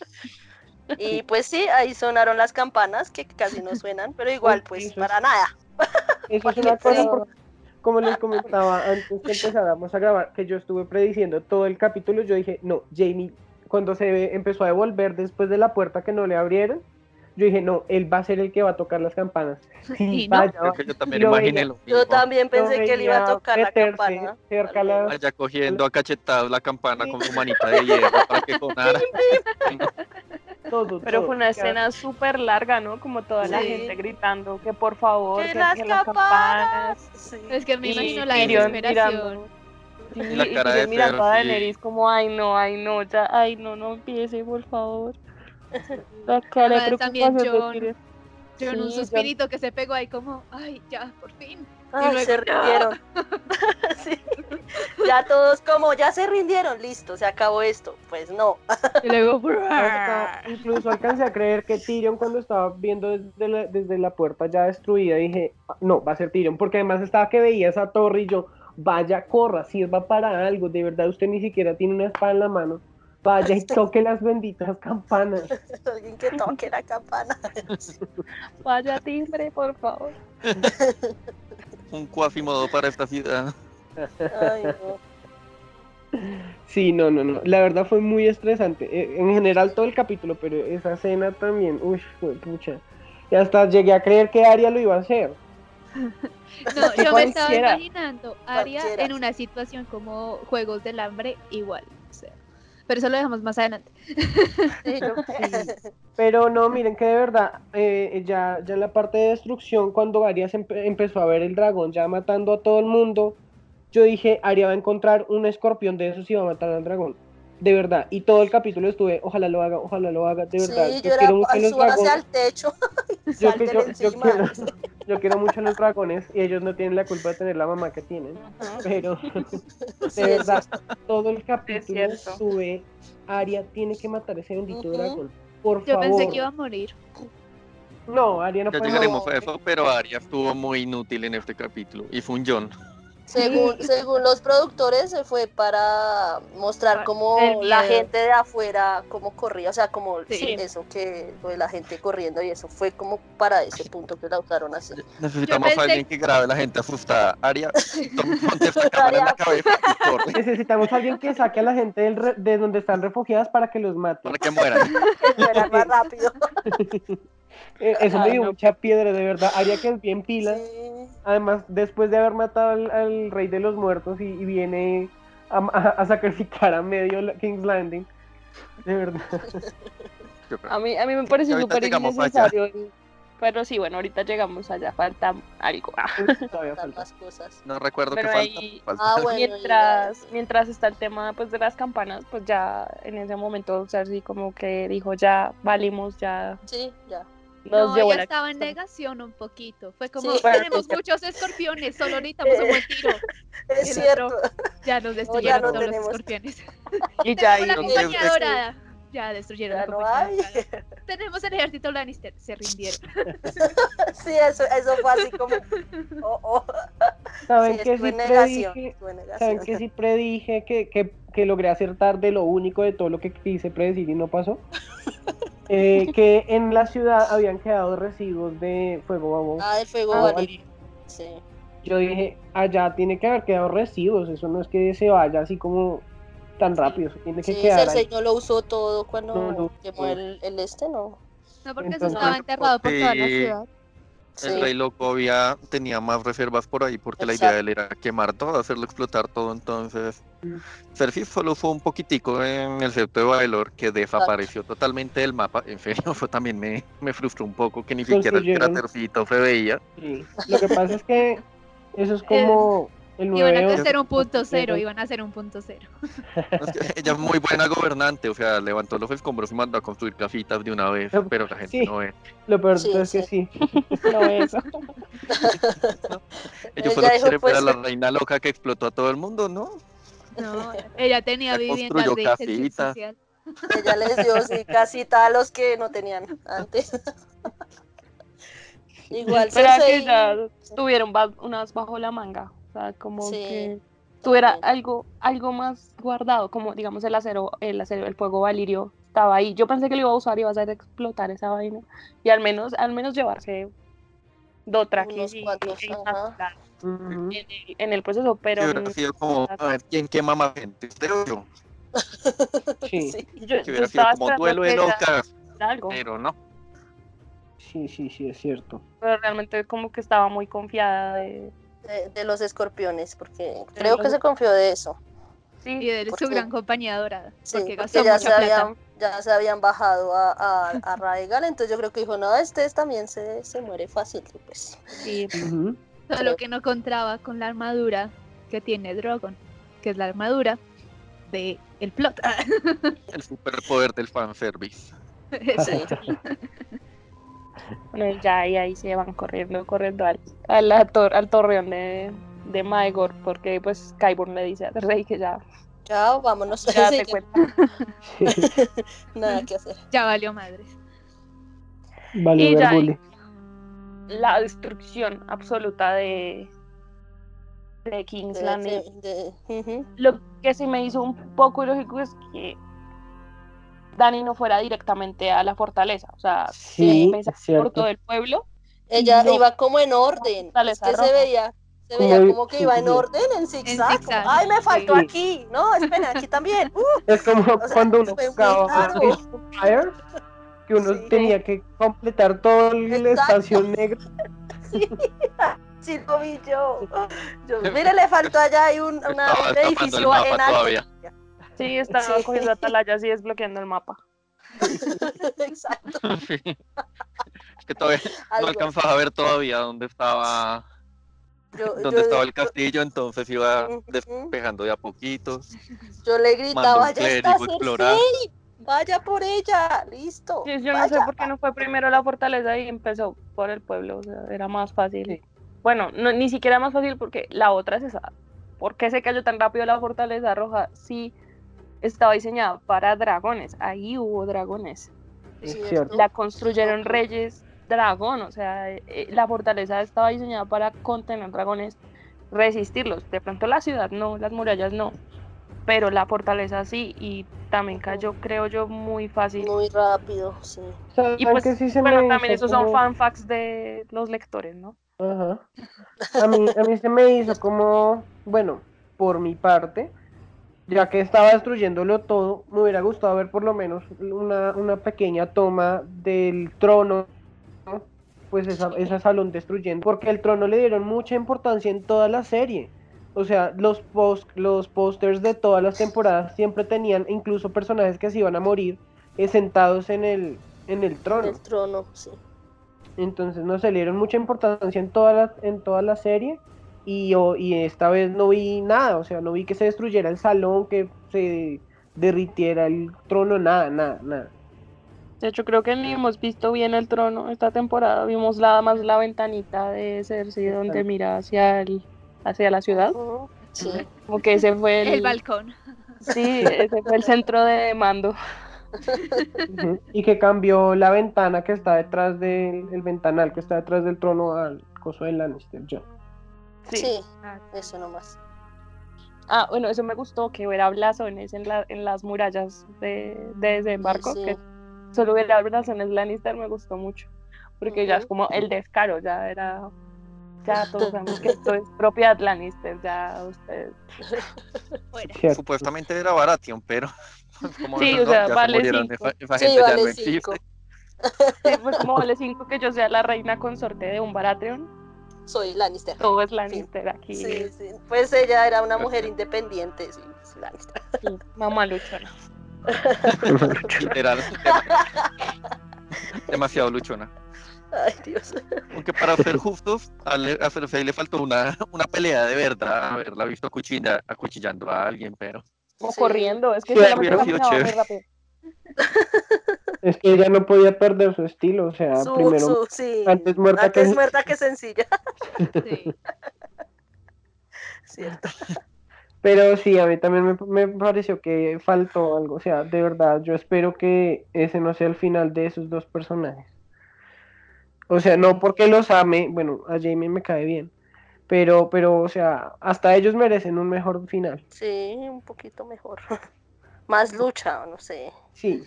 Y pues sí, ahí sonaron las campanas, que casi no suenan, pero igual, pues para nada. Eso es una cosa, como les comentaba antes que empezáramos a grabar, que yo estuve prediciendo todo el capítulo, yo dije, no, Jamie, cuando se empezó a devolver después de la puerta que no le abrieron, yo dije, no, él va a ser el que va a tocar las campanas. Y no. yo también imaginé lo Yo también pensé que él iba a tocar la campana. Cerca la... Vaya cogiendo a cachetados la campana con su manita de hierro para que sonara. Pero fue una escena súper larga, ¿no? Como toda la gente gritando que por favor, que, las, campanas. Es que me imagino la desesperación. y, la cara de mirando a Daenerys como, ay no, ay no, ya, ay no, no empiece, por favor. También John, John un suspirito que se pegó ahí como, ay, ya, por fin. y se rindieron. Ya todos como, ya se rindieron, listo, se acabó esto. Pues no. y luego, incluso alcancé a creer que Tyrion cuando estaba viendo desde la, desde la puerta ya destruida, dije, ah, no, va a ser Tyrion, porque además estaba que veía esa torre y yo, vaya, corra, sirva para algo, de verdad usted ni siquiera tiene una espada en la mano. Vaya y toque las benditas campanas. Alguien que toque la campana. Vaya timbre, por favor. Un cuafimodo para esta ciudad. Ay, no. Sí, no, no, no. La verdad fue muy estresante. Eh, en general todo el capítulo, pero esa escena también. Uy, fue pucha. Y hasta llegué a creer que Aria lo iba a hacer. No, yo me estaba imaginando Aria en una situación como Juegos del Hambre igual pero eso lo dejamos más adelante. Pero no, miren que de verdad, eh, ya, ya en la parte de destrucción, cuando Arias empezó a ver el dragón ya matando a todo el mundo, yo dije, Aria va a encontrar un escorpión de esos y va a matar al dragón de verdad. Y todo el capítulo estuve, ojalá lo haga, ojalá lo haga, de verdad. Sí, yo, quiero mucho los dragones. al techo. yo, yo, quiero, mucho los dragones y ellos no tienen la culpa de tener la mamá que tienen. Pero de verdad, todo el capítulo estuve, Aria tiene que matar a ese bendito dragón. Por yo favor. Yo pensé que iba a morir. No, Aria no ya llegaremos a eso, pero Aria estuvo muy inútil en este capítulo y fue un John. Según, según los productores, se fue para mostrar cómo la gente de afuera, cómo corría, o sea, como eso que lo de la gente corriendo y eso fue como para ese punto que la usaron así. Necesitamos a alguien que grabe a la gente asustada. Aria, ponte esta cámara en la cabeza y corre. Necesitamos a alguien que saque a la gente de donde están refugiadas para que los mate. Para que mueran. que mueran más rápido. Eh, eso me dio mucha piedra, de verdad. Haría que es bien pila. Además, después de haber matado al, rey de los muertos y, viene a, sacrificar a medio King's Landing. De verdad. A mí, a mí me pareció súper innecesario Pero sí, bueno, ahorita llegamos allá, falta algo. Todavía faltan cosas. No recuerdo qué falta. Ah, mientras, mientras está el tema pues de las campanas, pues ya en ese momento, o sea, así como que dijo ya valimos, ya. Sí, ya. No, ella estaba en negación un poquito. Fue como, tenemos muchos escorpiones, solo necesitamos un buen tiro. Es cierto. ya nos destruyeron todos los escorpiones. Y ya, la compañía dorada ya destruyeron la compañía. Tenemos el ejército Lannister, se rindieron. sí, eso, eso fue así como. Oh, oh. ¿Saben que sí predije? ¿Saben que sí predije que, que, que, logré acertar de lo único de todo lo que quise predecir y no pasó? Eh, que en la ciudad habían quedado residuos de fuego vamos. Ah, de fuego ah, Sí. Yo dije, allá tiene que haber quedado residuos, eso no es que se vaya así como tan rápido. Tiene que sí, quedar Cersei no lo usó todo cuando quemó el, el, este, ¿no? No, porque se estaba enterrado por toda la ciudad. El rey loco había, tenía más reservas por ahí porque la idea de él era quemar todo, hacerlo explotar todo. Entonces, mm. Cersei solo fue un poquitico en el centro de Baelor que desapareció totalmente del mapa. En serio, fue, también me, me frustró un poco que ni siquiera el crátercito se veía. Sí. Lo que pasa es que eso es como iban a hacer un punto cero, iban a hacer un punto cero. ella es muy buena gobernante, o sea, levantó los escombros y mandó a construir casitas de una vez, pero la gente no ve. Lo peor es que sí. no eso. Ella fue lo que pues, la reina loca que explotó a todo el mundo, ¿no? No, ella tenía vivienda de social. Ella les dio sí, casita a los que no tenían antes. Igual Pero que ya tuvieron unas bajo la manga. O sea, como que tuviera algo, algo más guardado, como digamos el acero, el acero, el fuego valirio estaba ahí. Yo pensé que lo iba a usar y iba a hacer explotar esa vaina. Y al menos, al menos llevarse dos trajes y, en, el, proceso, pero. Hubiera sido como, a ver, ¿quién quema más gente? ¿Usted o yo? Sí. Yo, que hubiera sido como duelo de locas. Pero no. Sí, sí, sí, es cierto. Pero realmente como que estaba muy confiada de, de, los escorpiones, porque creo que se confió de eso. Sí, y de su gran compañía dorada. porque, ya, se habían, ya se habían bajado a, a, a Raegal, entonces yo creo que dijo, no, este también se, se muere fácil. Pues. Sí, Todo que no contraba con la armadura que tiene Drogon, que es la armadura de el plot. el superpoder del fanservice. Sí. Bueno, ya y ahí se van corriendo, corriendo al, al, al torreón de, de Maegor, porque pues Kyburn le dice a Rey que ya. Ya, vámonos. Ya te cuenta. Nada que hacer. Ya valió madre. Valió y ya la destrucción absoluta de, de King's Landing. Lo que sí me hizo un poco ilógico es que Dani no fuera directamente a la fortaleza, o sea, sí, por todo el pueblo. Ella iba como en orden, es que se veía, se veía como que iba en orden, en zigzag. Ay, me faltó aquí, no, esperen, aquí también. Uh. es como cuando uno jugaba Fire, que uno tenía que completar todo el espacio negro. sí. Sí, lo vi yo. Mire, le faltó allá hay un, una, un edificio en alto. Sí, estaba cogiendo atalayas y desbloqueando el mapa. Exacto. Es que todavía no alcanzaba a ver todavía dónde estaba dónde estaba el castillo, entonces iba despejando de a poquitos. Yo le gritaba, ya está Cersei, vaya por ella, listo. yo no sé por qué no fue primero la fortaleza y empezó por el pueblo, o sea, era más fácil. Bueno, no, ni siquiera más fácil porque la otra es esa. ¿Por qué se cayó tan rápido la fortaleza roja? Sí estaba diseñado para dragones, ahí hubo dragones. La construyeron reyes dragón, o sea, eh, la fortaleza estaba diseñada para contener dragones, resistirlos. De pronto la ciudad no, las murallas no, pero la fortaleza sí, y también cayó, creo yo, muy fácil. Muy rápido, sí. Y pues, bueno, también esos son fanfacts de los lectores, ¿no? Ajá. A mí, a mí se me hizo como, bueno, por mi parte, ya que estaba destruyéndolo todo, me hubiera gustado ver por lo menos una, una pequeña toma del trono, pues esa, ese salón destruyendo, porque el trono le dieron mucha importancia en toda la serie. O sea, los post, los pósters de todas las temporadas siempre tenían incluso personajes que se iban a morir eh, sentados en el, en el trono. El trono, sí. Entonces no se le dieron mucha importancia en toda la, en toda la serie y, y esta vez no vi nada, o sea, no vi que se destruyera el salón, que se derritiera el trono, nada, nada, nada. De hecho, creo que ni hemos visto bien el trono esta temporada. Vimos nada más la ventanita de Cersei donde mira hacia el, hacia la ciudad. Sí. Como que ese fue el... el balcón. Sí, ese fue el centro de mando. Y que cambió la ventana que está detrás del ventanal que está detrás del trono al coso de Lannister, ya. Sí, ah, eso nomás. Ah, bueno, eso me gustó, que hubiera blasones en, la, en las murallas de, de desembarco, que solo hubiera blasones Lannister me gustó mucho, porque ya es como el descaro, ya era, ya todos sabemos que esto es propiedad Lannister, ya ustedes. Supuestamente era Baratheon, pero... Como sí, o sea, vale cinco. sí, vale cinco. Sí, pues como vale cinco que yo sea la reina consorte de un Baratheon soy Lannister. Todo es Lannister aquí. Sí, sí. Pues ella era una mujer independiente, sí, Lannister. mamá luchona. Literal. Demasiado luchona. Ay, Dios. Aunque para ser justos, a, Cersei le faltó una, una pelea de verdad, haberla visto acuchilla, acuchillando a alguien, pero... O corriendo, es que se la muy rápido. Es que ella no podía perder su estilo, o sea, primero antes muerta que muerta que sencilla. Sí. Cierto. Pero sí, a mí también me, pareció que faltó algo, o sea, de verdad, yo espero que ese no sea el final de esos dos personajes. O sea, no porque los ame, bueno, a Jamie me cae bien, pero, pero, o sea, hasta ellos merecen un mejor final. Sí, un poquito mejor. Más lucha, no sé. Sí.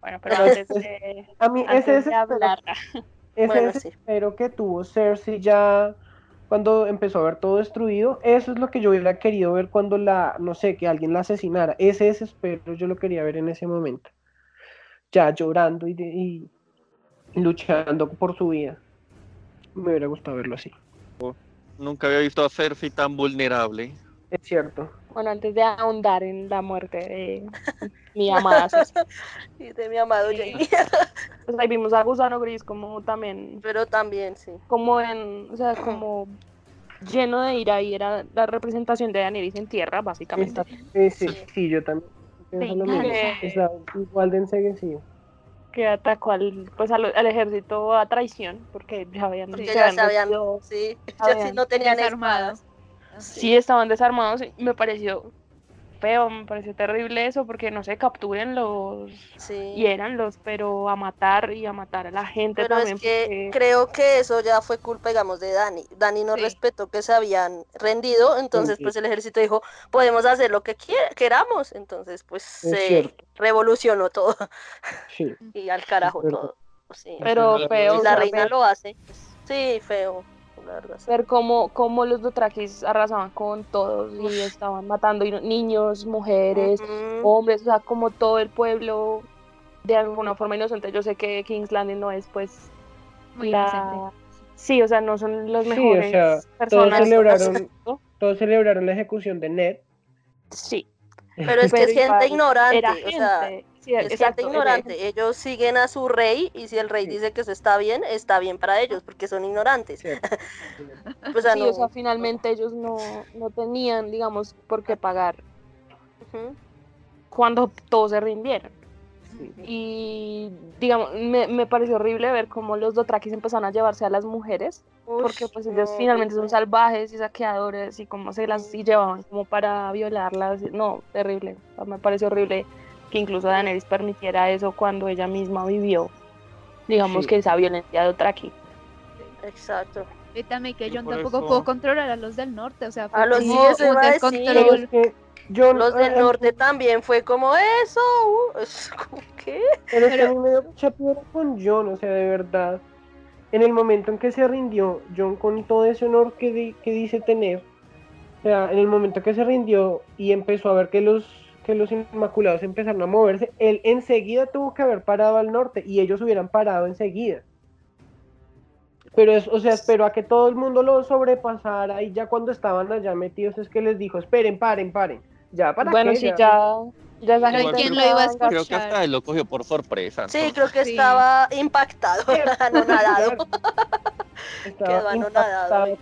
Bueno, pero antes de, a mí ese es hablar. Ese es espero que tuvo Cersei ya cuando empezó a ver todo destruido. Eso es lo que yo hubiera querido ver cuando la, no sé, que alguien la asesinara. Ese desespero yo lo quería ver en ese momento. Ya llorando y, y luchando por su vida. Me hubiera gustado verlo así. Oh, nunca había visto a Cersei tan vulnerable. Es cierto. Bueno, antes de ahondar en la muerte de mi amada César. y de mi amado Jamie. Pues ahí vimos a Gusano Gris como también. Pero también, sí. Como en, o sea, como lleno de ira y era la representación de Daenerys en tierra, básicamente. Sí, sí, sí, yo también. igual de enseguecido. Que atacó al, pues al, ejército a traición, porque ya habían, porque ya, se habían, sí, ya sí no tenían armadas sí estaban desarmados y me pareció feo, me pareció terrible eso, porque no se capturen los y eran los, pero a matar y a matar a la gente pero también. Es que creo que eso ya fue culpa, digamos, de Dani. Dani no respetó que se habían rendido, entonces pues el ejército dijo, podemos hacer lo que queramos, entonces pues se revolucionó todo. y al carajo todo. Pero feo. La reina lo hace. Sí, feo ver cómo, cómo los Dothrakis arrasaban con todos y estaban matando niños, mujeres, hombres, o sea, como todo el pueblo de alguna forma inocente. Yo sé que King's Landing no es pues la... Sí, o sea, no son los mejores personas. Todos celebraron, todos celebraron la ejecución de Ned. Sí. Pero es que es gente ignorante, o sea, es gente ignorante. Ellos siguen a su rey y si el rey dice que eso está bien, está bien para ellos porque son ignorantes. o sea, finalmente ellos no, no, tenían, digamos, por qué pagar cuando todos se rindieron. Y digamos, me, me, pareció horrible ver cómo los Dothrakis empezaron a llevarse a las mujeres, porque pues ellos finalmente son salvajes y saqueadores y como se las y llevaban como para violarlas. No, terrible. me pareció horrible que incluso Daenerys permitiera eso cuando ella misma vivió, digamos que esa violencia de Dothraki. Exacto. Y también que yo tampoco puedo controlar a los del norte, o sea, a los niños se va yo, los del norte también fue como eso, uh, ¿qué? Pero, Pero... a mí me dio mucha con John, o sea, de verdad. En el momento en que se rindió, John con todo ese honor que, que dice tener, o sea, en el momento que se rindió y empezó a ver que los que los Inmaculados empezaron a moverse, él enseguida tuvo que haber parado al norte y ellos hubieran parado enseguida. Pero es, o sea, esperó a que todo el mundo lo sobrepasara y ya cuando estaban allá metidos es que les dijo, esperen, paren, paren. Ya para Bueno, qué? sí, ya. Ya ¿Quién lo iba a escuchar? Creo que hasta él lo cogió por sorpresa. Sí, creo que estaba impactado, anonadado. Quedó anonadado.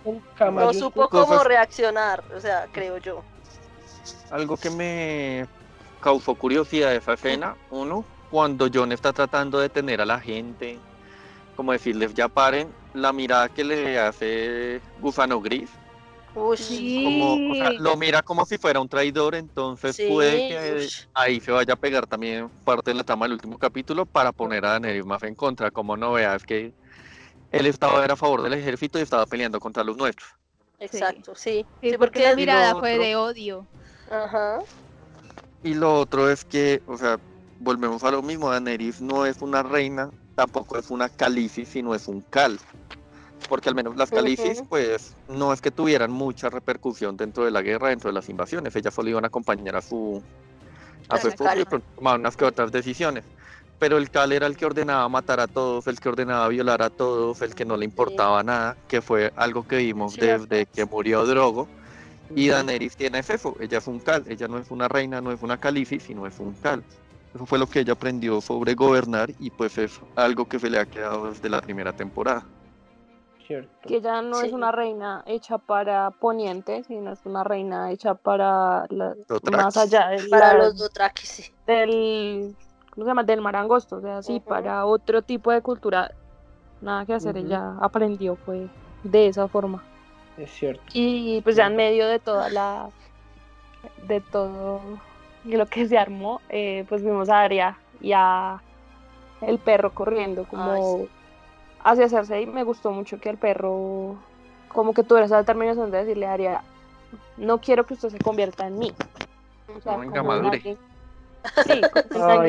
No supo cómo reaccionar, o sea, creo yo. Algo que me causó curiosidad de esa escena, uno, cuando John está tratando de detener a la gente, como decirles ya paren, la mirada que le hace Gusano Gris, como, lo mira como si fuera un traidor, entonces puede que ahí se vaya a pegar también parte de la trama del último capítulo para poner a Daenerys más en contra, como no veas que él estaba a favor del ejército y estaba peleando contra los nuestros. Exacto, sí. Sí, porque, la mirada fue de odio. Ajá. Y lo otro es que, o sea, volvemos a lo mismo, Daenerys no es una reina, tampoco es una califi, sino es un cal porque al menos las Califis, pues, no es que tuvieran mucha repercusión dentro de la guerra, dentro de las invasiones. Ellas solo iban a acompañar a su, a su esposo y tomaban unas que otras decisiones. Pero el Cal era el que ordenaba matar a todos, el que ordenaba violar a todos, el que no le importaba nada, que fue algo que vimos desde que murió Drogo. Y Daenerys tiene eso, ella es un Cal, ella no es una reina, no es una Califi, sino es un Cal. Eso fue lo que ella aprendió sobre gobernar y pues es algo que se le ha quedado desde la primera temporada. Que ella no es una reina hecha para Poniente, sino es una reina hecha para más allá de para los Dothraki, Del, ¿cómo se llama? Del mar angosto, o sea, sí, para otro tipo de cultura. Nada que hacer, ella aprendió fue de esa forma. Es cierto. Y pues ya en medio de toda la de todo lo que se armó, eh, pues vimos a Aria y a el perro corriendo como hacia Cersei me gustó mucho que el perro como que tuviera esa determinación de decirle a Arya, no quiero que usted se convierta en mí. O sea, Venga, madure. sí,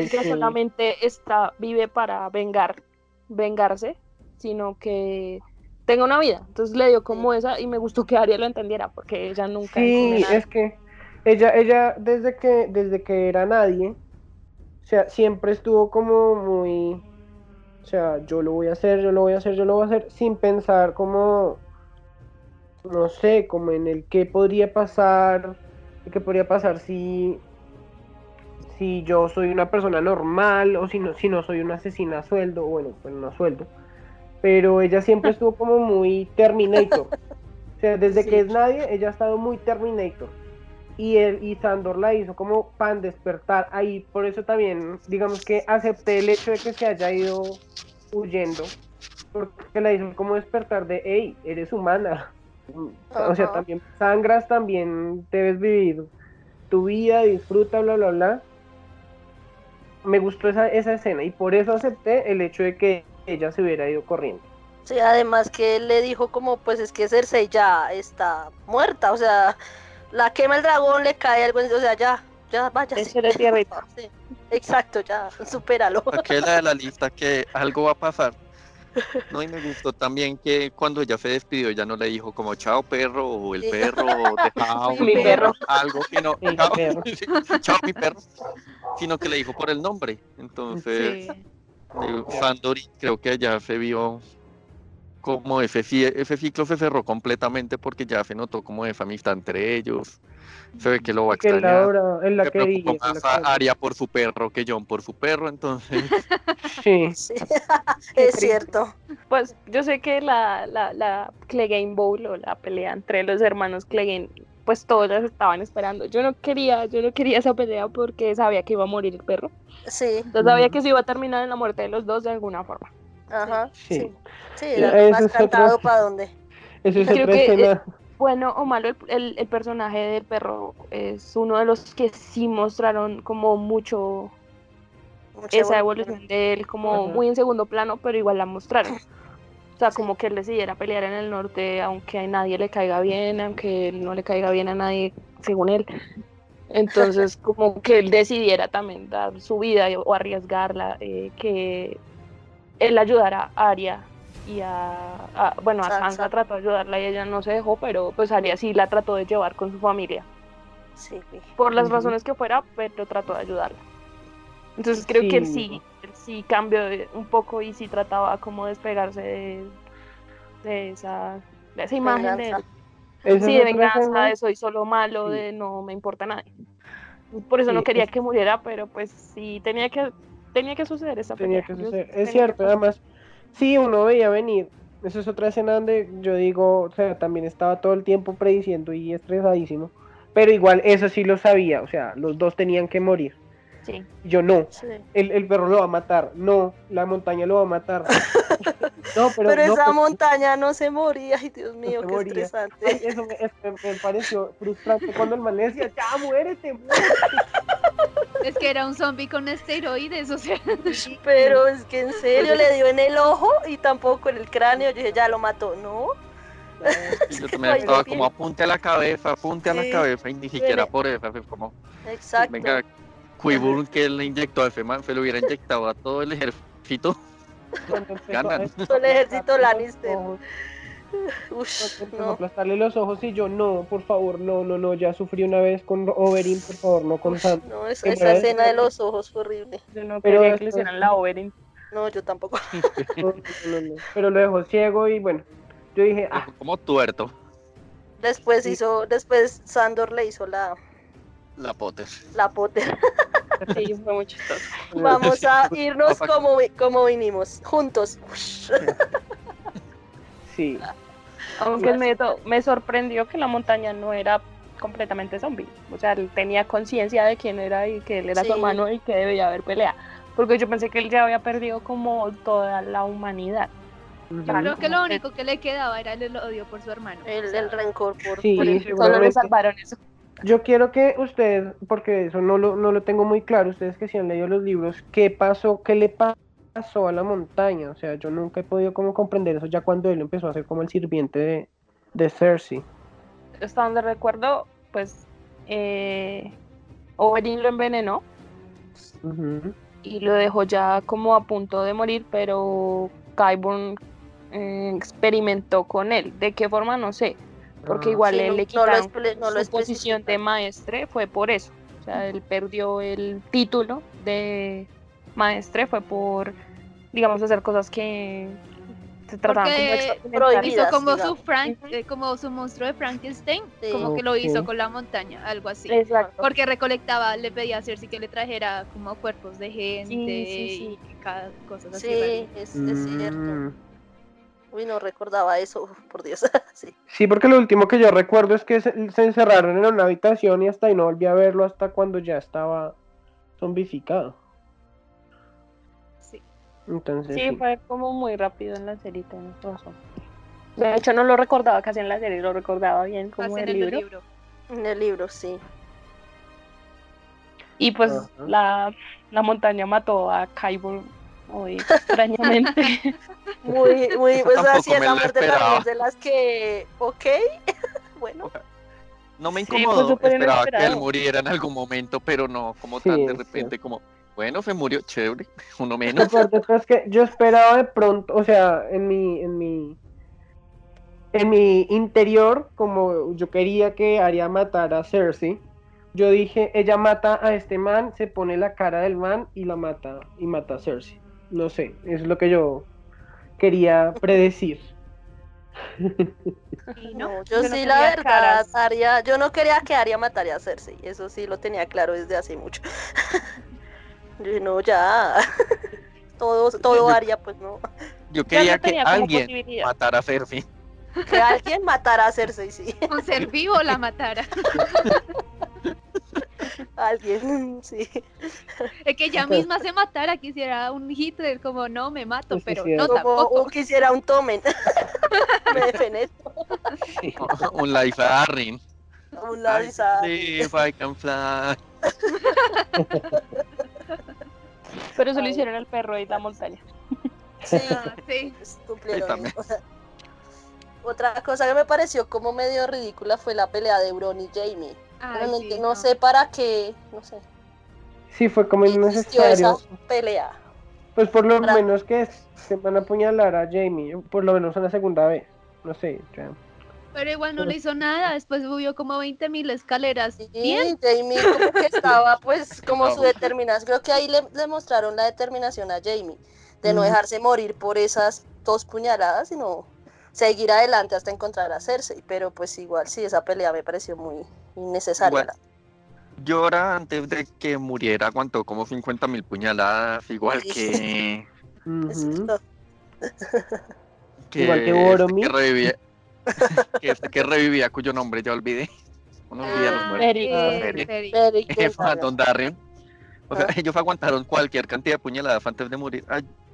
que solamente está, vive para vengar, vengarse, sino que tenga una vida. Entonces le dio como esa y me gustó que Arya lo entendiera porque ella nunca Sí, es que ella ella desde que desde que era nadie, o sea, siempre estuvo como muy o sea, yo lo voy a hacer, yo lo voy a hacer, yo lo voy a hacer, sin pensar como, no sé, como en el qué podría pasar, qué podría pasar si, si yo soy una persona normal o si no, si no soy una asesina a sueldo, bueno, pues no a sueldo. Pero ella siempre estuvo como muy Terminator. O sea, desde que es nadie, ella ha estado muy Terminator. Y él y Sandor la hizo como pan despertar ahí. Por eso también digamos que acepté el hecho de que se haya ido huyendo porque la hizo como despertar de hey eres humana o sea también sangras también debes vivir tu vida disfruta bla bla bla. Me gustó esa, esa escena y por eso acepté el hecho de que ella se hubiera ido corriendo Sí, además que él le dijo como pues es que Cersei ya está muerta, o sea, la quema el dragón, le cae algo, o sea, ya, ya vaya. Eso le sí, exacto, ya, supéralo. Aquella de la lista que algo va a pasar. No, y me gustó también que cuando ella se despidió, ya no le dijo como chao perro o el perro o mi perro. algo, sino chao, mi perro, sino que le dijo por el nombre. Entonces, sí. Creo que ya se vio como ese, ese ciclo se cerró completamente porque ya se notó como esa amistad entre ellos. Se ve que lo va a extrañar. En la, que más a Aria por su perro que John por su perro, entonces. sí. es cierto. Pues yo sé que la, la, la Clegane Bowl o la pelea entre los hermanos Clegane, pues todos las estaban esperando. Yo no quería, yo no quería esa pelea porque sabía que iba a morir el perro. Sí. Entonces sabía que se iba a terminar en la muerte de los dos de alguna forma. Ajá. Sí. Sí, sí más cantado para dónde. Eso es Creo que bueno o malo, el, el, personaje del perro es uno de los que sí mostraron como mucho esa evolución de él, como muy en segundo plano, pero igual la mostraron. O sea, como que él decidiera pelear en el norte, aunque a nadie le caiga bien, aunque no le caiga bien a nadie, según él. Entonces, como que él decidiera también dar su vida o arriesgarla, eh, que él ayudara a Aria y a, bueno, a Sansa. trató de ayudarla y ella no se dejó, pero pues Aria sí la trató de llevar con su familia. Sí. Por las razones que fuera, pero trató de ayudarla. Entonces creo que él sí, sí cambió un poco y sí trataba como despegarse de, de esa, de esa imagen de sí, de venganza, de soy solo malo, de no me importa nadie. Por eso no quería que muriera, pero pues sí tenía que tenía que suceder esa Tenía que suceder. Es cierto, además, sí, uno veía venir. Esa es otra escena donde yo digo, o sea, también estaba todo el tiempo prediciendo y estresadísimo. Pero igual, eso sí lo sabía, o sea, los dos tenían que morir. Sí. Yo no. El, perro lo va a matar. No, la montaña lo va a matar. no, pero, esa montaña no se moría. Ay, Dios mío, qué estresante. eso me, pareció frustrante cuando el man le decía, ya muérete, muérete. Es que era un zombie con esteroides, o sea. Pero es que en serio le dio en el ojo y tampoco en el cráneo. Yo dije, ya lo mató, ¿no? Yo también estaba como apunte a la cabeza, apunte a la cabeza y ni siquiera por eso, como. Exacto. Venga, Quibur que le inyectó a Feman, se lo hubiera inyectado a todo el ejército. Ganan. Todo el ejército Lannister. Ush, no. aplastarle los ojos y yo, no, por favor, no, no, no, ya sufrí una vez con Oberyn, por favor, no con Sam. No, esa, esa escena de los ojos fue horrible. Yo no pero quería que le hicieran la Oberyn. No, yo tampoco. pero lo dejó ciego y bueno, yo dije, ah. Como tuerto. Después hizo, después Sandor le hizo la... La Potter. La Potter. Sí, fue muy chistoso. Vamos a irnos como, como vinimos, juntos. Sí. Aunque me, me sorprendió que la montaña no era completamente zombie. O sea, él tenía conciencia de quién era y que él era su hermano y que debía haber pelea. Porque yo pensé que él ya había perdido como toda la humanidad. Creo que lo único que le quedaba era el odio por su hermano. El, el rencor por, sí, Solo le salvaron eso. Yo quiero que ustedes, porque eso no lo, no lo tengo muy claro, ustedes que sí han leído los libros, ¿qué pasó? ¿Qué le pasó? pasó a la montaña? O sea, yo nunca he podido como comprender eso ya cuando él empezó a ser como el sirviente de, de Cersei. Hasta donde recuerdo, pues eh, Oberyn lo envenenó y lo dejó ya como a punto de morir, pero Qyburn eh, experimentó con él. ¿De qué forma? No sé. Porque ah. igual él le quitaron su posición de maestre, fue por eso. O sea, él perdió el título de maestre fue por, digamos, hacer cosas que se trataban como hizo como su Frank, eh, como su monstruo de Frankenstein, como que lo hizo con la montaña, algo así. Exacto. Porque recolectaba, le pedía a Cersei que le trajera como cuerpos de gente y cada cosas así. Sí, es, cierto. Mm. Uy, no recordaba eso, por Dios. sí. sí, porque lo último que yo recuerdo es que se, encerraron en una habitación y hasta ahí no volví a verlo hasta cuando ya estaba zombificado sí, fue como muy rápido en la serie, De hecho, no lo recordaba casi en la serie, lo recordaba bien como en el, libro. En el libro, sí. Y pues la, la, montaña mató a Kyber muy extrañamente. muy, muy, pues así es la muerte de las que, ok, bueno. No me incomodó, esperaba que él muriera en algún momento, pero no como tan de repente, como bueno, se murió, chévere, uno menos. es que yo esperaba de pronto, o sea, en mi, en mi, en mi interior, como yo quería que Arya matara a Cersei, yo dije, ella mata a este man, se pone la cara del man y la mata, y mata a Cersei. No sé, es lo que yo quería predecir. No, yo, sí, la verdad, Arya, yo no quería que Arya matara a Cersei, eso sí lo tenía claro desde hace mucho. no, ya. todo, todo haría, pues no. Yo quería que alguien matara a Cersei. Que alguien matara a Cersei, sí. Un ser vivo la matara. Alguien, sí. Es que ella misma se matara, quisiera un Hitler, como no, me mato, pero no tampoco. quisiera un Tomen. me defenestro. un Life Arrin. Un Life Sí, if I can fly. Pero eso lo hicieron el perro y la montaña. Sí, sí. Otra cosa que me pareció como medio ridícula fue la pelea de Bron y Jamie. Realmente no, sé para qué, no sé. Sí, fue como innecesario. esa pelea. Pues por lo menos que se van a apuñalar a Jamie, por lo menos una segunda vez. No sé, ya. Pero igual no le hizo nada, después subió como 20 mil escaleras. Sí, Jamie como que estaba pues como su determinación, creo que ahí le, mostraron la determinación a Jamie, de no dejarse morir por esas dos puñaladas, sino seguir adelante hasta encontrar a Cersei, pero pues igual sí, esa pelea me pareció muy innecesaria. Llora antes de que muriera, aguantó como 50 mil puñaladas, igual que. que igual que Boromi. que revivía, que, este que revivía, cuyo nombre ya olvidé. Uno olvida los muertos. Don Darren. O sea, ellos aguantaron cualquier cantidad de puñaladas antes de morir.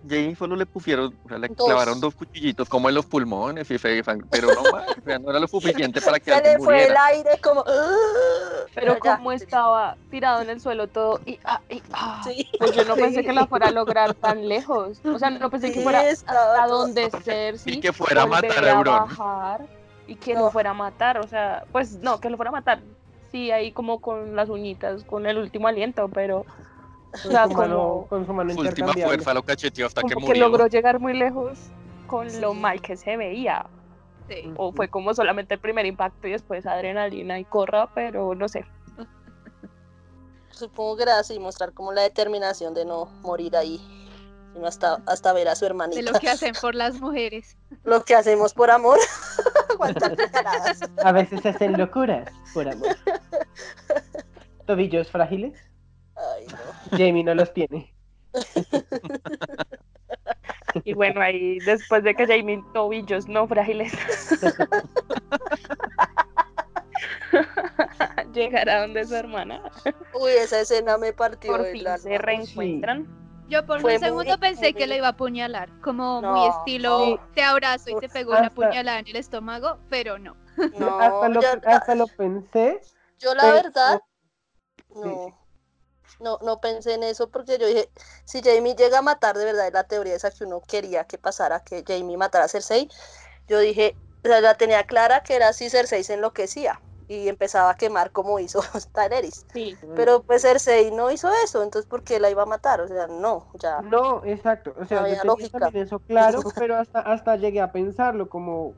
Jamie solo le pusieron, o sea, le clavaron dos cuchillitos como en los pulmones, y pero no más, o sea, no era lo suficiente para que Se le fue el aire como... Pero como estaba tirado en el suelo todo y, ah, y ah, pues yo no pensé que la fuera a lograr tan lejos. O sea, no pensé que fuera a donde ser, sí, y que fuera a matar a Euron. Bajar, y que no. fuera a matar, o sea, pues no, que lo fuera a matar. Sí, ahí como con las uñitas, con el último aliento, pero o sea, como, con su mano última fuerza lo cacheteó hasta que murió. que logró llegar muy lejos con lo mal que se veía. Sí. O fue como solamente el primer impacto y después adrenalina y corra, pero no sé. Supongo que era así, mostrar como la determinación de no morir ahí, sino hasta, hasta ver a su hermanita. De lo que hacen por las mujeres. Lo que hacemos por amor. a veces hacen locuras por amor. ¿Tobillos frágiles? Ay, no. Jamie no los tiene. Y bueno, ahí después de que Jamie tobillos no frágiles. Llegará donde su hermana. Uy, esa escena me partió. Por fin se reencuentran. Yo por un segundo pensé que le iba a apuñalar, como muy estilo te abrazo y te pegó una puñalada en el estómago, pero no. no hasta, lo, hasta lo pensé. Yo la verdad, no no, no pensé en eso porque yo dije, si Jamie llega a matar de verdad, la teoría esa que uno quería que pasara, que Jamie matara a Cersei, yo dije, o sea, la tenía clara que era si Cersei se enloquecía y empezaba a quemar como hizo Daenerys. Sí. Pero pues Cersei no hizo eso, entonces ¿por qué la iba a matar? O sea, no, ya. No, exacto, o sea, yo lógica. eso claro, pero hasta, hasta llegué a pensarlo como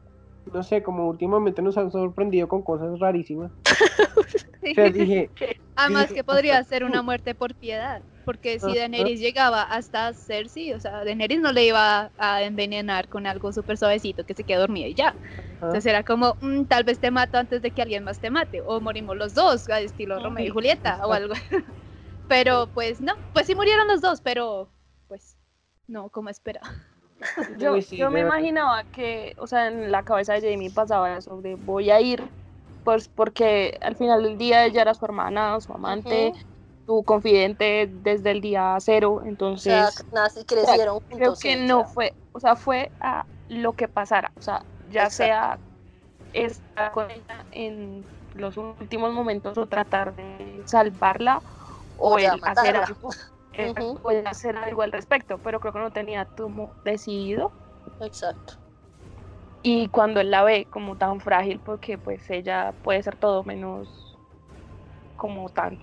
no sé, como últimamente nos han sorprendido con cosas rarísimas. dije, Además que podría ser una muerte por piedad, porque si Daenerys llegaba hasta Cersei, o sea, Daenerys no le iba a envenenar con algo súper suavecito que se quede dormida y ya. Entonces era como, mm, tal vez te mato antes de que alguien más te mate, o morimos los dos, al estilo Romeo y Julieta o algo. pero pues no, pues sí murieron los dos, pero pues no, como esperaba. Yo, yo me imaginaba que, o sea, en la cabeza de Jamie pasaba eso de voy a ir, pues porque al final del día ella era su hermana, su amante, su confidente desde el día cero, entonces... O sea, crecieron juntos. Creo que no fue, o sea, fue a lo que pasara, o sea, ya sea estar con ella en los últimos momentos o tratar de salvarla o, el hacer algo puede hacer algo al respecto, pero creo que no tenía como decidido. Exacto. Y cuando él la ve como tan frágil, porque pues ella puede ser todo menos como tan,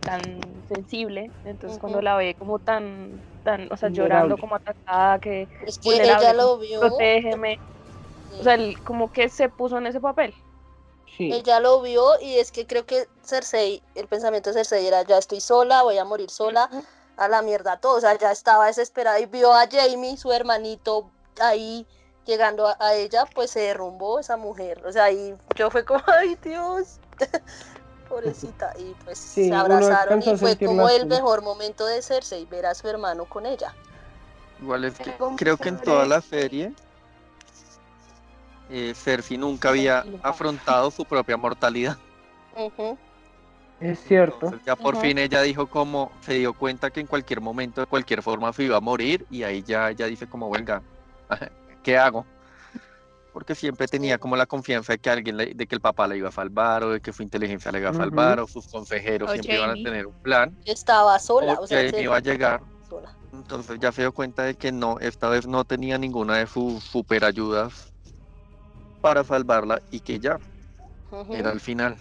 tan sensible, entonces cuando la ve como tan, tan o sea, llorando como atacada, que, es que ella lo vio. Protégeme. O sea, como que se puso en ese papel. Ella lo vio y es que creo que Cersei, el pensamiento de Cersei era ya estoy sola, voy a morir sola, a la mierda todo, o sea, ya estaba desesperada y vio a Jamie, su hermanito, ahí llegando a, ella, pues se derrumbó esa mujer, o sea, y yo fue como, ay Dios, pobrecita, y pues se abrazaron y fue como el mejor momento de Cersei, ver a su hermano con ella. Igual es que creo que en toda la serie eh, Cersei nunca había afrontado su propia mortalidad. Es cierto. ya por fin ella dijo como, se dio cuenta que en cualquier momento, de cualquier forma, se iba a morir y ahí ya ella dice como, venga, ¿qué hago? Porque siempre tenía como la confianza de que alguien, de que el papá la iba a salvar o de que su inteligencia la iba a salvar o sus consejeros siempre iban a tener un plan. Estaba sola, o, sea, iba a llegar. Entonces ya se dio cuenta de que no, esta vez no tenía ninguna de sus super ayudas para salvarla y que ya era el final.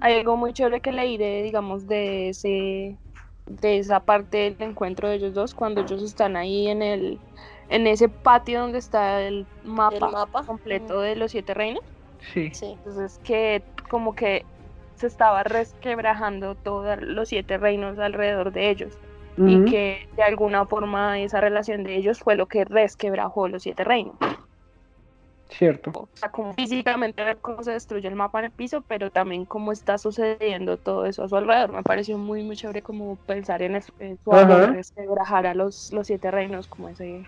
Hay algo muy chévere que leí de, digamos, de ese de esa parte del encuentro de ellos dos cuando ellos están ahí en el en ese patio donde está el mapa, completo de los siete reinos. Sí. Entonces que como que se estaba resquebrajando todos los siete reinos alrededor de ellos y que de alguna forma esa relación de ellos fue lo que resquebrajó los siete reinos. Cierto. O sea, como físicamente ver cómo se destruye el mapa en el piso, pero también cómo está sucediendo todo eso a su alrededor. Me pareció muy, muy chévere como pensar en, su amor, este, a los, los siete reinos, como ese,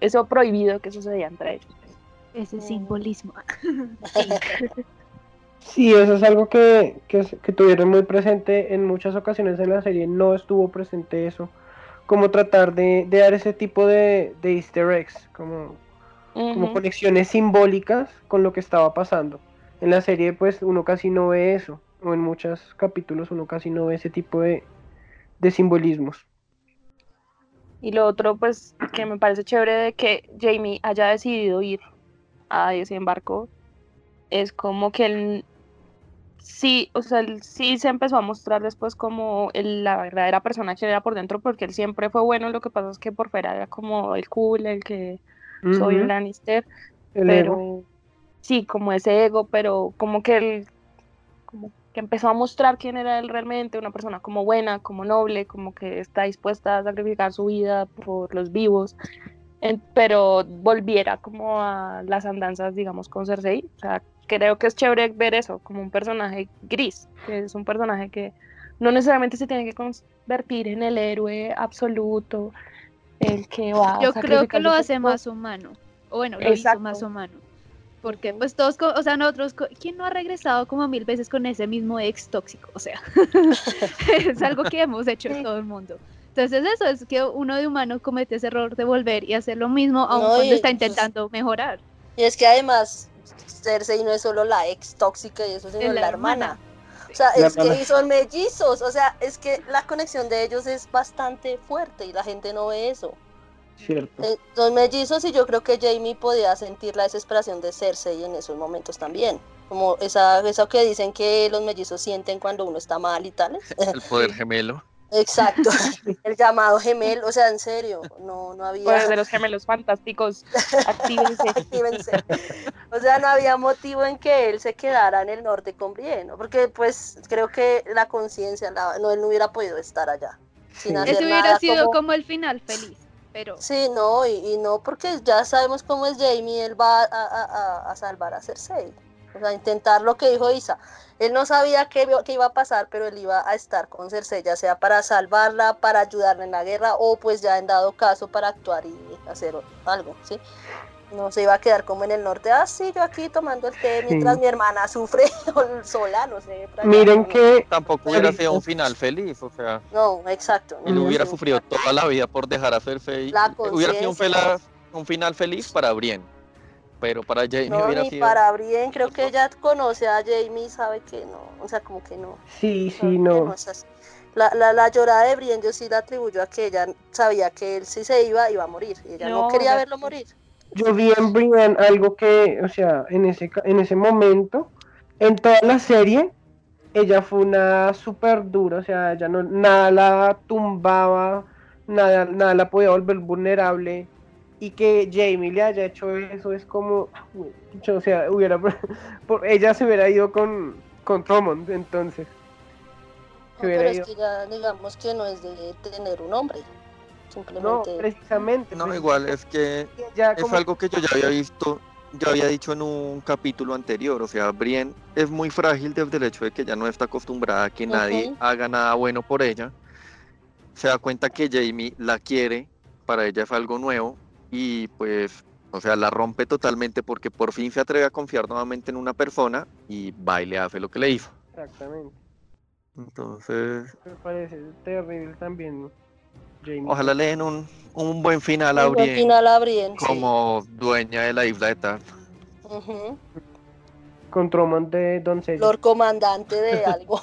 eso prohibido que sucedía entre ellos. Ese simbolismo. Sí. eso es algo que, que, tuvieron muy presente en muchas ocasiones en la serie. No estuvo presente eso. Como tratar de, dar ese tipo de, de easter eggs, como como conexiones simbólicas con lo que estaba pasando. En la serie pues uno casi no ve eso, o en muchos capítulos uno casi no ve ese tipo de, de simbolismos. Y lo otro pues que me parece chévere de que Jamie haya decidido ir a ese embarco es como que él sí, o sea, él sí se empezó a mostrar después como la verdadera persona que era por dentro, porque él siempre fue bueno, lo que pasa es que por fuera era como el cool, el que soy un Lannister, pero sí, como ese ego, pero como que él como que empezó a mostrar quién era él realmente, una persona como buena, como noble, como que está dispuesta a sacrificar su vida por los vivos, pero volviera como a las andanzas, digamos, con Cersei, o sea, creo que es chévere ver eso, como un personaje gris, que es un personaje que no necesariamente se tiene que convertir en el héroe absoluto, el que va Yo creo que lo hace más humano. O bueno, lo hizo más humano. Porque pues todos, o sea, nosotros, ¿quién no ha regresado como mil veces con ese mismo ex tóxico? O sea, es algo que hemos hecho todo el mundo. Entonces eso es que uno de humano comete ese error de volver y hacer lo mismo aun cuando está intentando mejorar. Y es que además Cersei no es solo la ex tóxica y eso, sino la, la hermana. O sea, es que son mellizos, o sea, es que la conexión de ellos es bastante fuerte y la gente no ve eso. Cierto. Eh, son mellizos y yo creo que Jamie podía sentir la desesperación de Cersei en esos momentos también. Como esa, eso que dicen que los mellizos sienten cuando uno está mal y tal. El poder gemelo. Exacto, el llamado gemelo, o sea, en serio, no, no había... Pues de los gemelos fantásticos, actívense. O sea, no había motivo en que él se quedara en el norte con Brienne, porque pues creo que la conciencia, no, él no hubiera podido estar allá. Sin Eso hubiera sido como... el final feliz, pero... Sí, no, y, no, porque ya sabemos cómo es Jamie, él va a, a, a salvar a Cersei, o sea, intentar lo que dijo Isa él no sabía qué, qué, iba a pasar, pero él iba a estar con Cersei, ya sea para salvarla, para ayudarla en la guerra o pues ya en dado caso para actuar y hacer algo, ¿sí? No se iba a quedar como en el norte, ah, sí, yo aquí tomando el té mientras mi hermana sufre sola, no sé. Miren que... Tampoco hubiera sido un final feliz, o sea... No, exacto. Él hubiera sufrido toda la vida por dejar a Cersei. hubiera sido un, un final feliz para Brienne pero para Jamie no, hubiera ni para Brienne, creo que ella conoce a Jamie y sabe que no, o sea, como que no. Sí, sí, no. la, la, la, llorada de Brienne yo sí la atribuyo a que ella sabía que él si se iba, iba a morir, y ella no, quería verlo morir. Yo vi en Brienne algo que, o sea, en ese, en ese momento, en toda la serie, ella fue una súper dura, o sea, ella no, nada la tumbaba, nada, nada la podía volver vulnerable y que Jamie le haya hecho eso es como, o sea, hubiera, por, ella se hubiera ido con, con Drummond, entonces. No, pero es que ya digamos que no es de tener un hombre. Simplemente... No, precisamente. No, igual es que es algo que yo ya había visto, yo había dicho en un capítulo anterior, o sea, Brienne es muy frágil desde el hecho de que ya no está acostumbrada a que nadie haga nada bueno por ella. Se da cuenta que Jamie la quiere, para ella es algo nuevo, y pues, o sea, la rompe totalmente porque por fin se atreve a confiar nuevamente en una persona y va y le hace lo que le hizo. Exactamente. Entonces... Me parece terrible también. Ojalá le den un, un buen final a Brienne. final a Brienne como dueña de la isla de Tar. Con de doncella. Lord comandante de algo.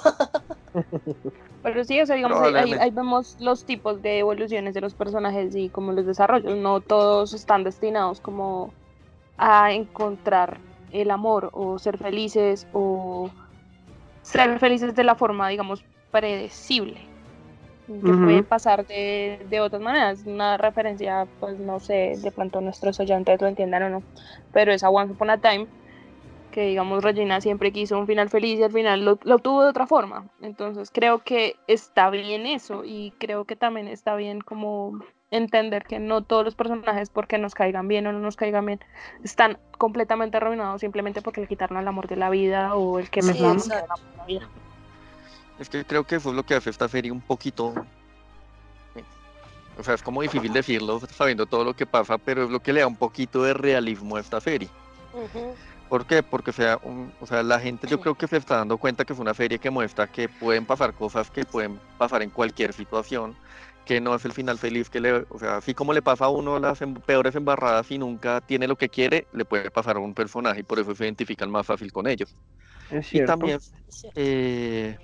Pero sí, o sea, digamos, ahí, vemos los tipos de evoluciones de los personajes y como los desarrollos. No todos están destinados como a encontrar el amor o ser felices o ser felices de la forma, digamos, predecible. Que puede pasar de, de, otras maneras. Una referencia, pues no sé, de pronto nuestros oyentes lo entiendan o no, pero es a Once Upon a Time que digamos Regina siempre quiso un final feliz y al final lo, lo tuvo de otra forma. Entonces creo que está bien eso y creo que también está bien como entender que no todos los personajes, porque nos caigan bien o no nos caigan bien, están completamente arruinados simplemente porque le quitaron el amor de la vida o el que sí, nos la vida. Es que creo que eso es lo que hace esta serie un poquito. O sea, es como difícil decirlo sabiendo todo lo que pasa, pero es lo que le da un poquito de realismo a esta serie. ¿Por qué? Porque o sea, o sea, la gente yo creo que se está dando cuenta que es una serie que muestra que pueden pasar cosas que pueden pasar en cualquier situación, que no es el final feliz que le, o sea, así como le pasa a uno las em, peores embarradas y nunca tiene lo que quiere, le puede pasar a un personaje y por eso se identifican más fácil con ellos. Es cierto. Y también eh,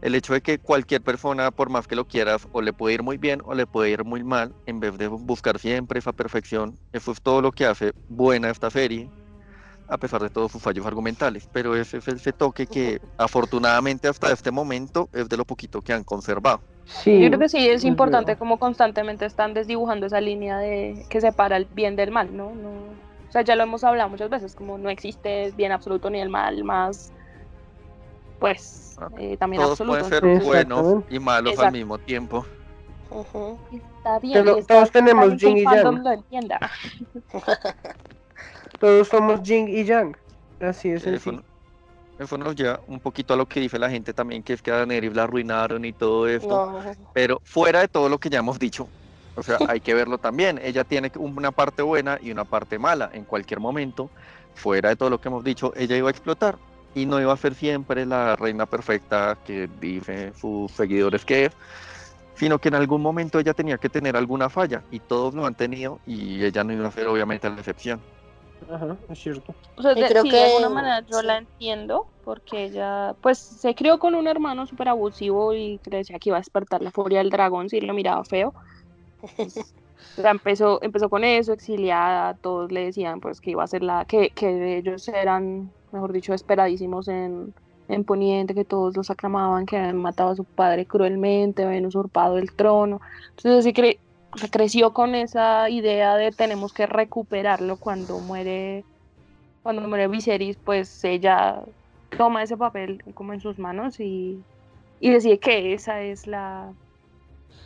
el hecho de que cualquier persona, por más que lo quieras, o le puede ir muy bien o le puede ir muy mal, en vez de buscar siempre esa perfección, eso es todo lo que hace buena esta serie a pesar de todos sus fallos argumentales, pero ese es ese toque que afortunadamente hasta este momento es de lo poquito que han conservado. Sí, Yo creo que sí es importante como constantemente están desdibujando esa línea de que separa el bien del mal, ¿no? no o sea, ya lo hemos hablado muchas veces, como no existe bien absoluto ni el mal, más pues ah, eh, también todos absoluto. pueden ser buenos y malos al mismo tiempo. Está bien. todos tenemos Jing y Yang. Todos somos Jing y Yang. Así es. Eso, eso nos lleva un poquito a lo que dice la gente también, que es que a Daenerys la arruinaron y todo esto. Pero fuera de todo lo que ya hemos dicho, o sea, hay que verlo también. Ella tiene una parte buena y una parte mala. En cualquier momento, fuera de todo lo que hemos dicho, ella iba a explotar. Y no iba a ser siempre la reina perfecta que dice sus seguidores que es, sino que en algún momento ella tenía que tener alguna falla. Y todos lo han tenido y ella no iba a ser obviamente la excepción. Ajá, es cierto. O sea, de, creo que... de alguna manera yo la entiendo, porque ella, pues, se crió con un hermano súper abusivo y que decía que iba a despertar la furia del dragón si lo miraba feo. o sea, empezó, empezó con eso, exiliada, todos le decían pues que iba a ser la, que, que ellos eran, mejor dicho, esperadísimos en, en Poniente, que todos los aclamaban, que habían matado a su padre cruelmente, habían usurpado el trono. Entonces así que creció con esa idea de tenemos que recuperarlo cuando muere cuando muere Viserys pues ella toma ese papel como en sus manos y, y decide que esa es la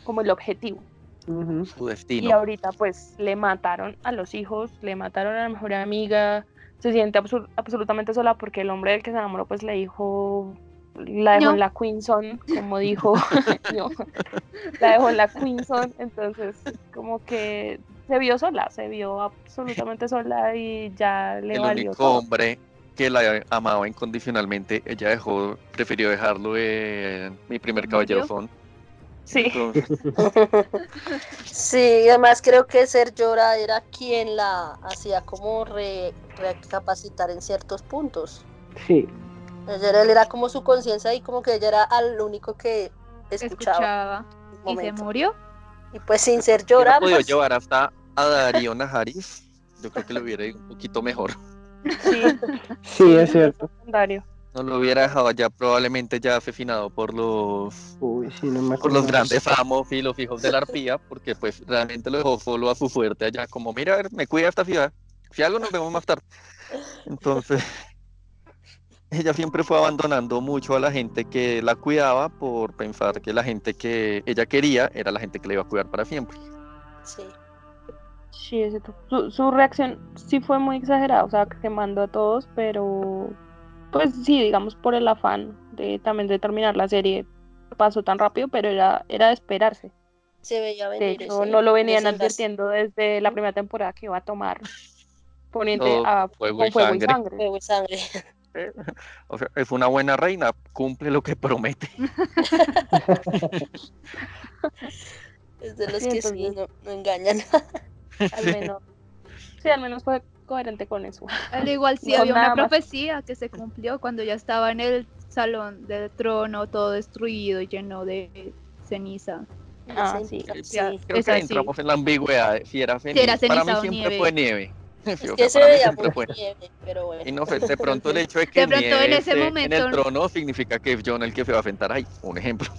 como el objetivo. Su destino. Y ahorita pues le mataron a los hijos le mataron a la mejor amiga se siente absolutamente sola porque el hombre del que se enamoró pues le dijo la dejó en la Queenson, como dijo, la dejó en la Queenson, entonces como que se vio sola, se vio absolutamente sola y ya le el valió único hombre que la amaba incondicionalmente, ella dejó, prefirió dejarlo en mi primer caballero son. Sí. sí, además creo que Ser Llora era quien la hacía como recapacitar en ciertos puntos. Sí. Él era como su conciencia y como que ella era al único que escuchaba. ¿Y se murió? Y pues sin ser llorar. No pues... llevar hasta a Darío Najaris. Yo creo que lo hubiera ido un poquito mejor. Sí, sí es cierto. Dario. No lo hubiera dejado ya probablemente ya asesinado por los Uy, sí, no por los grandes amos y los hijos de la arpía, porque pues realmente lo dejó solo a su suerte allá, como mira, a ver, me cuida esta ciudad. Si algo nos vemos más tarde. Entonces, ella siempre fue abandonando mucho a la gente que la cuidaba por pensar que la gente que ella quería era la gente que le iba a cuidar para siempre. Sí. Sí, su, su reacción sí fue muy exagerada, o sea, quemando a todos, pero pues sí, digamos por el afán de también de terminar la serie pasó tan rápido, pero era, era de esperarse. Se veía venir. De hecho, no lo venían advirtiendo desde la primera temporada que iba a tomar poniente a fuego, y, fuego sangre. Fuego y sangre. O sea, es una buena reina, cumple lo que promete. es de los que sí, no, engañan. al menos. Sí, al menos fue coherente con eso. Al igual sí había una profecía que se cumplió cuando ya estaba en el salón del trono, todo destruido y lleno de ceniza. Ah, sí. Creo que entramos en la ambigüedad. Si era, ceniza, para mí siempre fue nieve. Es que se veía muy nieve, pero bueno. Y no sé, de pronto el hecho de que de en, ese momento... en el trono significa que es John el que se va a enfrentar ahí, un ejemplo.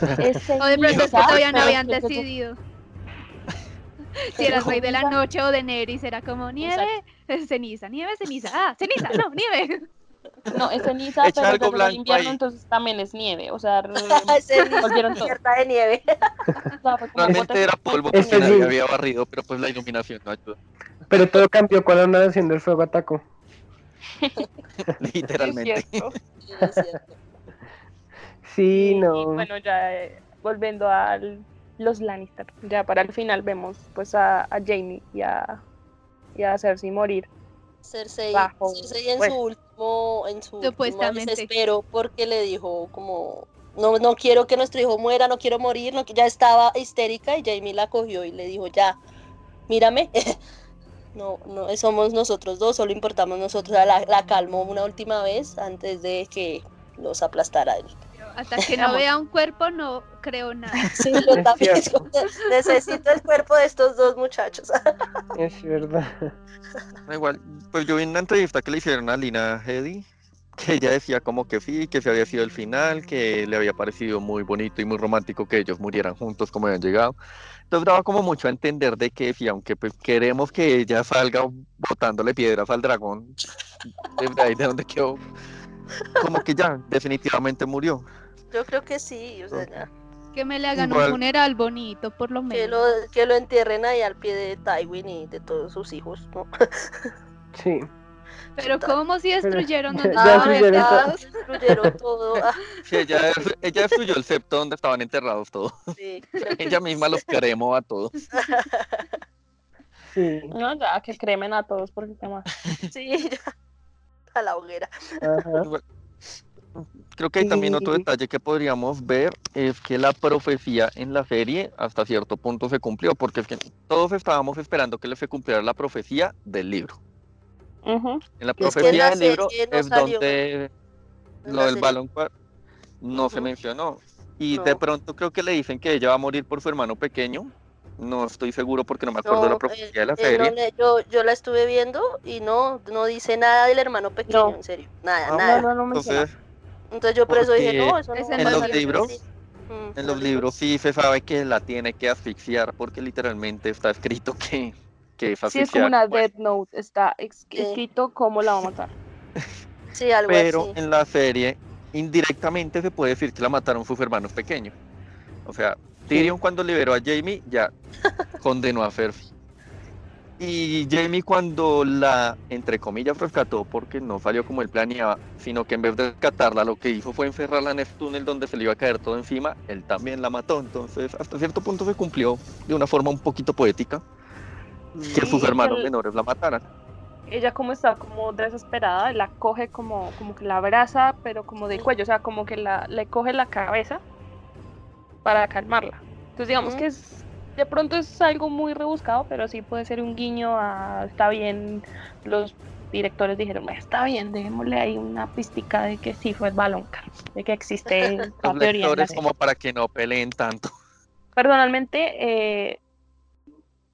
o de pronto es que todavía no habían decidido. si era rey de la noche o de Neris, era como nieve, ceniza, nieve, ceniza, ah, ceniza, no, nieve. No, es ceniza, pero algo en invierno, entonces también es nieve. O sea, volvieron todo. de nieve. Realmente era polvo porque nadie había barrido, pero pues la iluminación no ayuda. Pero todo cambió cuando andaba haciendo el fuego atacó. Literalmente. Sí, no. bueno, ya eh, volviendo a los Lannister, ya para el final vemos pues a, Jamie y a, y a Cersei morir. Cersei, Cersei en pues, su último, en su último desespero porque le dijo como no, no quiero que nuestro hijo muera, no quiero morir, no, ya estaba histérica y Jamie la cogió y le dijo ya, mírame, no, no somos nosotros dos, solo importamos nosotros, la, la calmó una última vez antes de que los aplastara él. Hasta que no vea un cuerpo no creo nada. Sí, yo también necesito el cuerpo de estos dos muchachos. Es verdad. Igual, pues yo vi una entrevista que le hicieron a Lina Hedy, que ella decía como que sí, que se había sido el final, que le había parecido muy bonito y muy romántico que ellos murieran juntos como habían llegado. Entonces daba como mucho a entender de que si aunque pues queremos que ella salga botándole piedras al dragón, de ahí de donde quedó, como que ya definitivamente murió. Yo creo que sí, o sea, Que me le hagan un funeral bonito, por lo menos. Que lo, que lo entierren ahí al pie de Tywin y de todos sus hijos, ¿no? sí. Pero ¿cómo si destruyeron donde estaban Destruyeron todo. Sí, ella, ella, destruyó el septo donde estaban enterrados todos. Sí, ella misma los cremó a todos. Sí. No, ya, que cremen a todos por el tema. Sí, ya. A la hoguera. Ajá. Creo que hay también otro detalle que podríamos ver, es que la profecía en la serie hasta cierto punto se cumplió, porque es que todos estábamos esperando que le se cumpliera la profecía del libro. En la profecía del libro es donde lo del balón no se mencionó. Y de pronto creo que le dicen que ella va a morir por su hermano pequeño. No estoy seguro porque no me acuerdo de la profecía de la serie. yo, yo la estuve viendo y no, no dice nada del hermano pequeño, en serio. Nada, nada. Entonces, entonces yo por eso dije, no, eso no En los libros, en los libros sí se sabe que la tiene que asfixiar porque literalmente está escrito que, que es asfixiar. Sí, es como una Death Note, está escrito cómo la va a matar. Sí, algo Pero en la serie, indirectamente se puede decir que la mataron sus hermanos pequeños. O sea, Tyrion cuando liberó a Jamie ya condenó a Cersei. Y Jamie cuando la, entre comillas, rescató porque no salió como él planeaba, sino que en vez de rescatarla lo que hizo fue encerrarla en este túnel donde se le iba a caer todo encima, él también la mató. Entonces, hasta cierto punto se cumplió de una forma un poquito poética que sus hermanos menores la mataran. Ella como está como desesperada, la coge como, como que la abraza, pero como del cuello, o sea, como que la, le coge la cabeza para calmarla. Entonces digamos que es de pronto es algo muy rebuscado, pero sí puede ser un guiño a, está bien, los directores dijeron, está bien, démosle ahí una pistica de que sí fue el balón, de que existe los lectores como para que no peleen tanto. Personalmente, eh,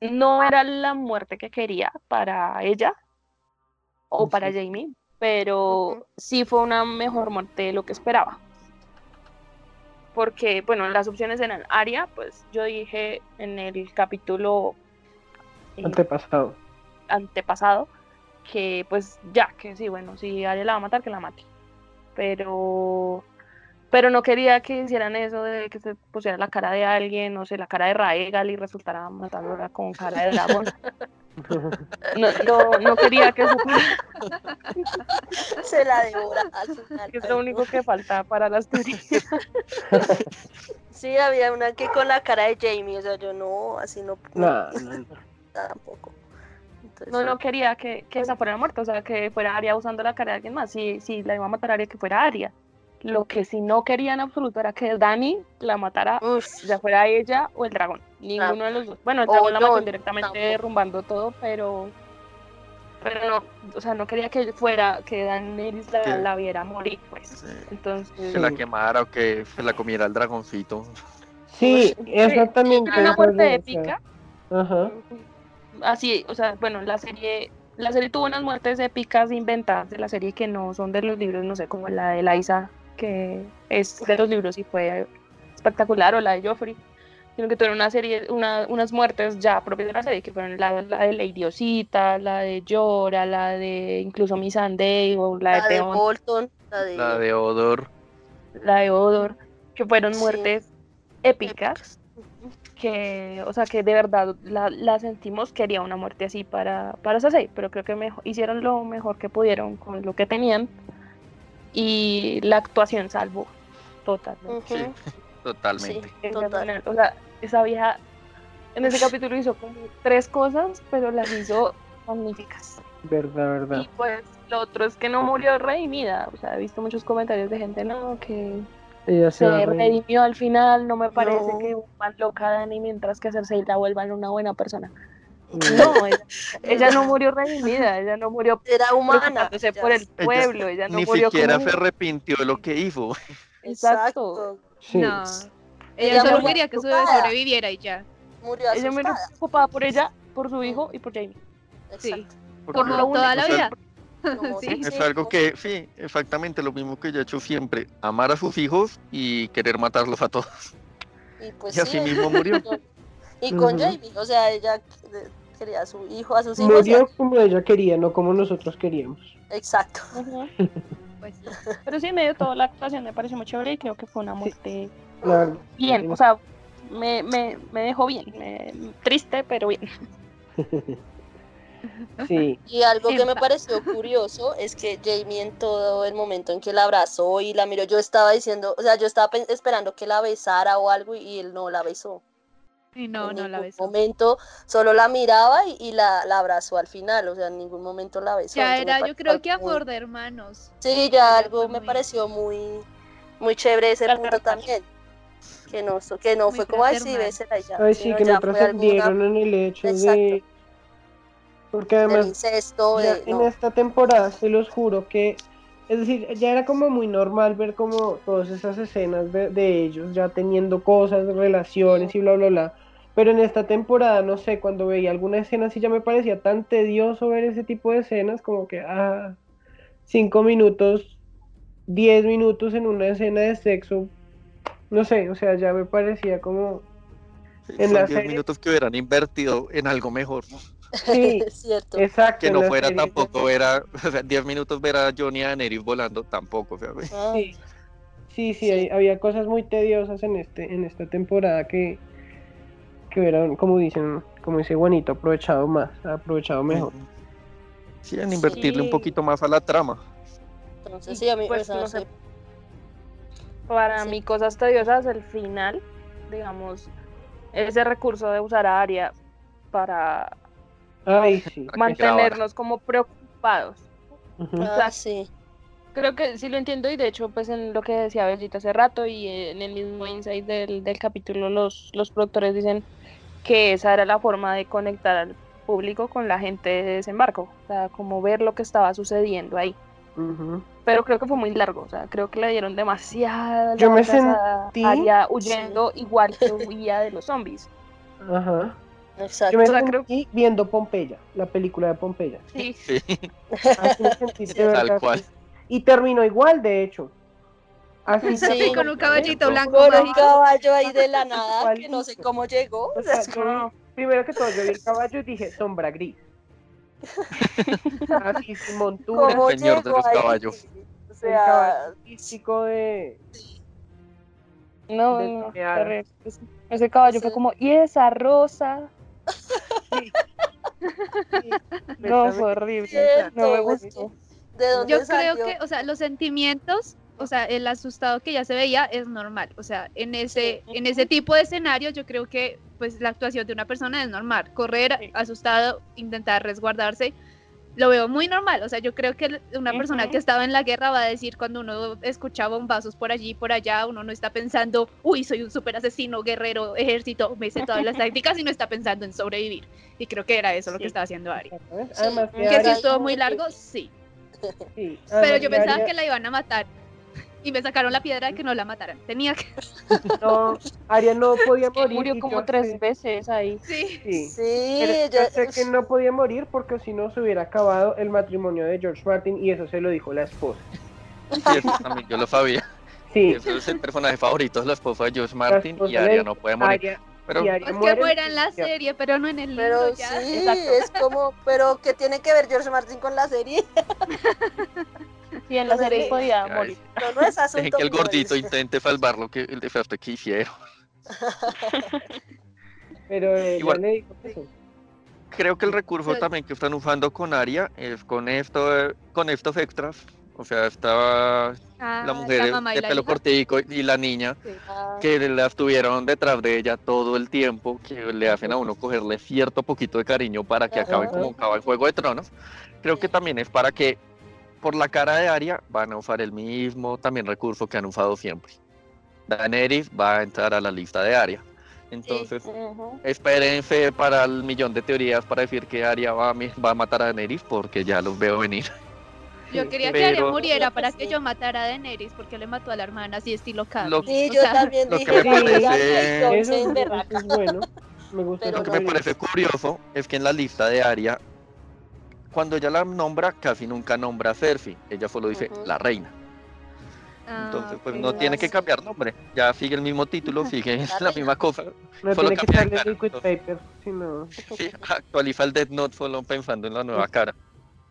no era la muerte que quería para ella o para Jamie, pero sí fue una mejor muerte de lo que esperaba porque, bueno, las opciones eran Aria, pues yo dije en el capítulo eh, antepasado. Antepasado, que pues ya, que sí, bueno, si Aria la va a matar, que la mate. Pero pero no quería que hicieran eso de que se pusiera la cara de alguien, no sé, la cara de Raegal y resultara matándola con cara de dragón. No, no, quería que eso Se la devora Es lo único que falta para las teorías. Sí, había una que con la cara de Jamie, o sea, yo no, así no. No, no. Tampoco. no, no quería que, que esa fuera muerta, o sea, que fuera Aria usando la cara de alguien más. Si, si la iba a matar a Aria, que fuera Aria. Lo que sí no quería en absoluto era que Dani la matara, ya fuera ella o el dragón. Ninguno de los dos. Bueno, el dragón la mató indirectamente derrumbando todo, pero pero no, o sea, no quería que fuera, que Daenerys la, la viera morir, pues. Entonces. Que la quemara o que se la comiera el dragoncito. Sí, exactamente. una muerte épica. Ajá. Así, o sea, bueno, la serie, la serie tuvo unas muertes épicas inventadas de la serie que no son de los libros, no sé, como la de Liza que es de los libros y fue espectacular, o la de Joffrey. sino que tuvieron una serie, una, unas muertes ya propias de la serie, que fueron la, la de Lady Osita, la de Llora, la de incluso Miss Sunday, o la, de, Bolton, la de... la de Odor. La de Odor, que fueron muertes épicas que, o sea, que de verdad la, sentimos, quería una muerte así para, para Sasei, pero creo que mejor, hicieron lo mejor que pudieron con lo que tenían y la actuación salvo totalmente. totalmente. O sea, esa vieja en ese capítulo hizo como tres cosas, pero las hizo magníficas. Verdad, verdad. Y pues lo otro es que no murió redimida. O sea, he visto muchos comentarios de gente, no, que se, redimió al final, no me parece que más loca Dani mientras que Cersei la vuelvan una buena persona. No, ella, no murió redimida, ella no murió era humana por el pueblo, ella, no ni siquiera se arrepintió de lo que hizo. Exacto. No. Ella, solo quería que su bebé sobreviviera y ya. Murió ella me preocupaba por ella, por su hijo y por Jamie. Sí. Por toda la vida. Es algo que, sí, exactamente lo mismo que ella ha hecho siempre, amar a sus hijos y querer matarlos a todos. Y, pues así mismo murió. Y con Jamie, o sea, ella quería a su hijo, a sus hijos. Murió como ella quería, no como nosotros queríamos. Exacto. pues, pero sí, medio toda la actuación me pareció muy chévere y creo que fue una muerte bien, o sea, me, me, me dejó bien, triste, pero bien. Y algo que me pareció curioso es que Jamie en todo el momento en que la abrazó y la miró, yo estaba diciendo, o sea, yo estaba esperando que la besara o algo y él no la besó. Y no, en no la besó. momento solo la miraba y, la, la, abrazó al final, o sea, en ningún momento la besó. Ya era, yo creo que a favor de hermanos. Sí, ya algo me pareció muy, muy chévere ese punto también. Que no, que no fue como, ay, sí, bésela ya. Ay, sí, que no trascendieron en el hecho de porque además, en esta temporada, se los juro que, es decir, ya era como muy normal ver como todas esas escenas de, ellos ya teniendo cosas, relaciones y bla, bla, bla. Pero en esta temporada, no sé, cuando veía alguna escena así ya me parecía tan tedioso ver ese tipo de escenas, como que, ah, cinco minutos, diez minutos en una escena de sexo, no sé, o sea, ya me parecía como... en las diez minutos que hubieran invertido en algo mejor, ¿no? Sí, es cierto. Exacto. Que no fuera tampoco ver a, o sea, 10 minutos ver a Johnny Daenerys volando tampoco, ah. Sí, sí, sí, había cosas muy tediosas en este, en esta temporada que, que hubieran, como dicen, como dice Juanito, aprovechado más, aprovechado mejor. Sí, en invertirle un poquito más a la trama. Entonces sí, a mí pues, no sé. Para mí cosas tediosas el final, digamos, ese recurso de usar a Aria para mantenernos como preocupados. Ah, sí. Creo que sí lo entiendo y de hecho pues en lo que decía Bellita hace rato y en el mismo insight del, del capítulo los, los productores dicen que esa era la forma de conectar al público con la gente de desembarco, o sea, como ver lo que estaba sucediendo ahí. Pero creo que fue muy largo, o sea, creo que le dieron demasiada Yo me sentí huyendo igual que huía de los zombies. Ajá. Yo me creo... viendo Pompeya, la película de Pompeya. Sí. Tal cual. Y terminó igual, de hecho. Así sí, con un caballito blanco. Con un caballo ahí de la nada, que no sé cómo llegó. primero que todo, yo vi el caballo y dije, sombra gris. Así, sin montura. El señor de los caballos. O sea, físico de... No, no, ese caballo fue como, ¿y esa rosa? No, fue horrible. no me gustó. Yo creo que, o sea, los sentimientos, o sea, el asustado que ya se veía es normal. O sea, en ese, en ese tipo de escenarios yo creo que pues la actuación de una persona es normal. Correr asustado, intentar resguardarse lo veo muy normal. O sea, yo creo que una persona que estaba en la guerra va a decir cuando uno escucha bombazos por allí y por allá, uno no está pensando, uy, soy un super asesino, guerrero, ejército, me sé todas las tácticas y no está pensando en sobrevivir. Y creo que era eso lo que estaba haciendo Ari. que, si estuvo muy largo, sí. Pero yo pensaba que la iban a matar y me sacaron la piedra de que no la mataran. Tenía que. No, Aria no podía morir. Murió como tres veces ahí. Sí. Sí, sí yo... sé que no podía morir porque si no se hubiera acabado el matrimonio de George Martin y eso se lo dijo la esposa. Sí, eso también yo lo sabía. Sí. Eso es el personaje favorito, es la esposa de George Martin y Aria no puede morir. Pero, es que muera en la serie, pero no en el libro. Pero sí, es como, pero ¿qué tiene que ver George Martin con la serie? Y en la serie podía morir. No, no es asunto que el gordito intente salvar lo que el defecto que hicieron. pero eh, Igual, creo que el recurso también que están usando con Aria es con esto, con estos extras. O sea, estaba la ah, mujer de pelo cortico y la niña que la estuvieron detrás de ella todo el tiempo, que le hacen a uno cogerle cierto poquito de cariño para que acabe como acaba el Juego de Tronos. Creo que también es para que por la cara de Arya van a usar el mismo también recurso que han usado siempre. Daenerys va a entrar a la lista de Arya. Entonces, espérense para el millón de teorías para decir que Arya va a, va a matar a Daenerys porque ya los veo venir. Yo quería que Arya muriera para que yo matara a Daenerys porque le mató a la hermana así estilo Carlos. Sí, yo también dije que me parece... Eso es bueno. Me gusta lo que me parece curioso es que en la lista de Arya, cuando ella la nombra, casi nunca nombra a Cersei. Ella solo dice la reina. Ah, Entonces, pues no tiene que cambiar nombre. Ya sigue el mismo título, sigue la misma cosa. No tiene que echarle liquid paper, sino... Sí, actualiza el Death Note solo pensando en la nueva cara.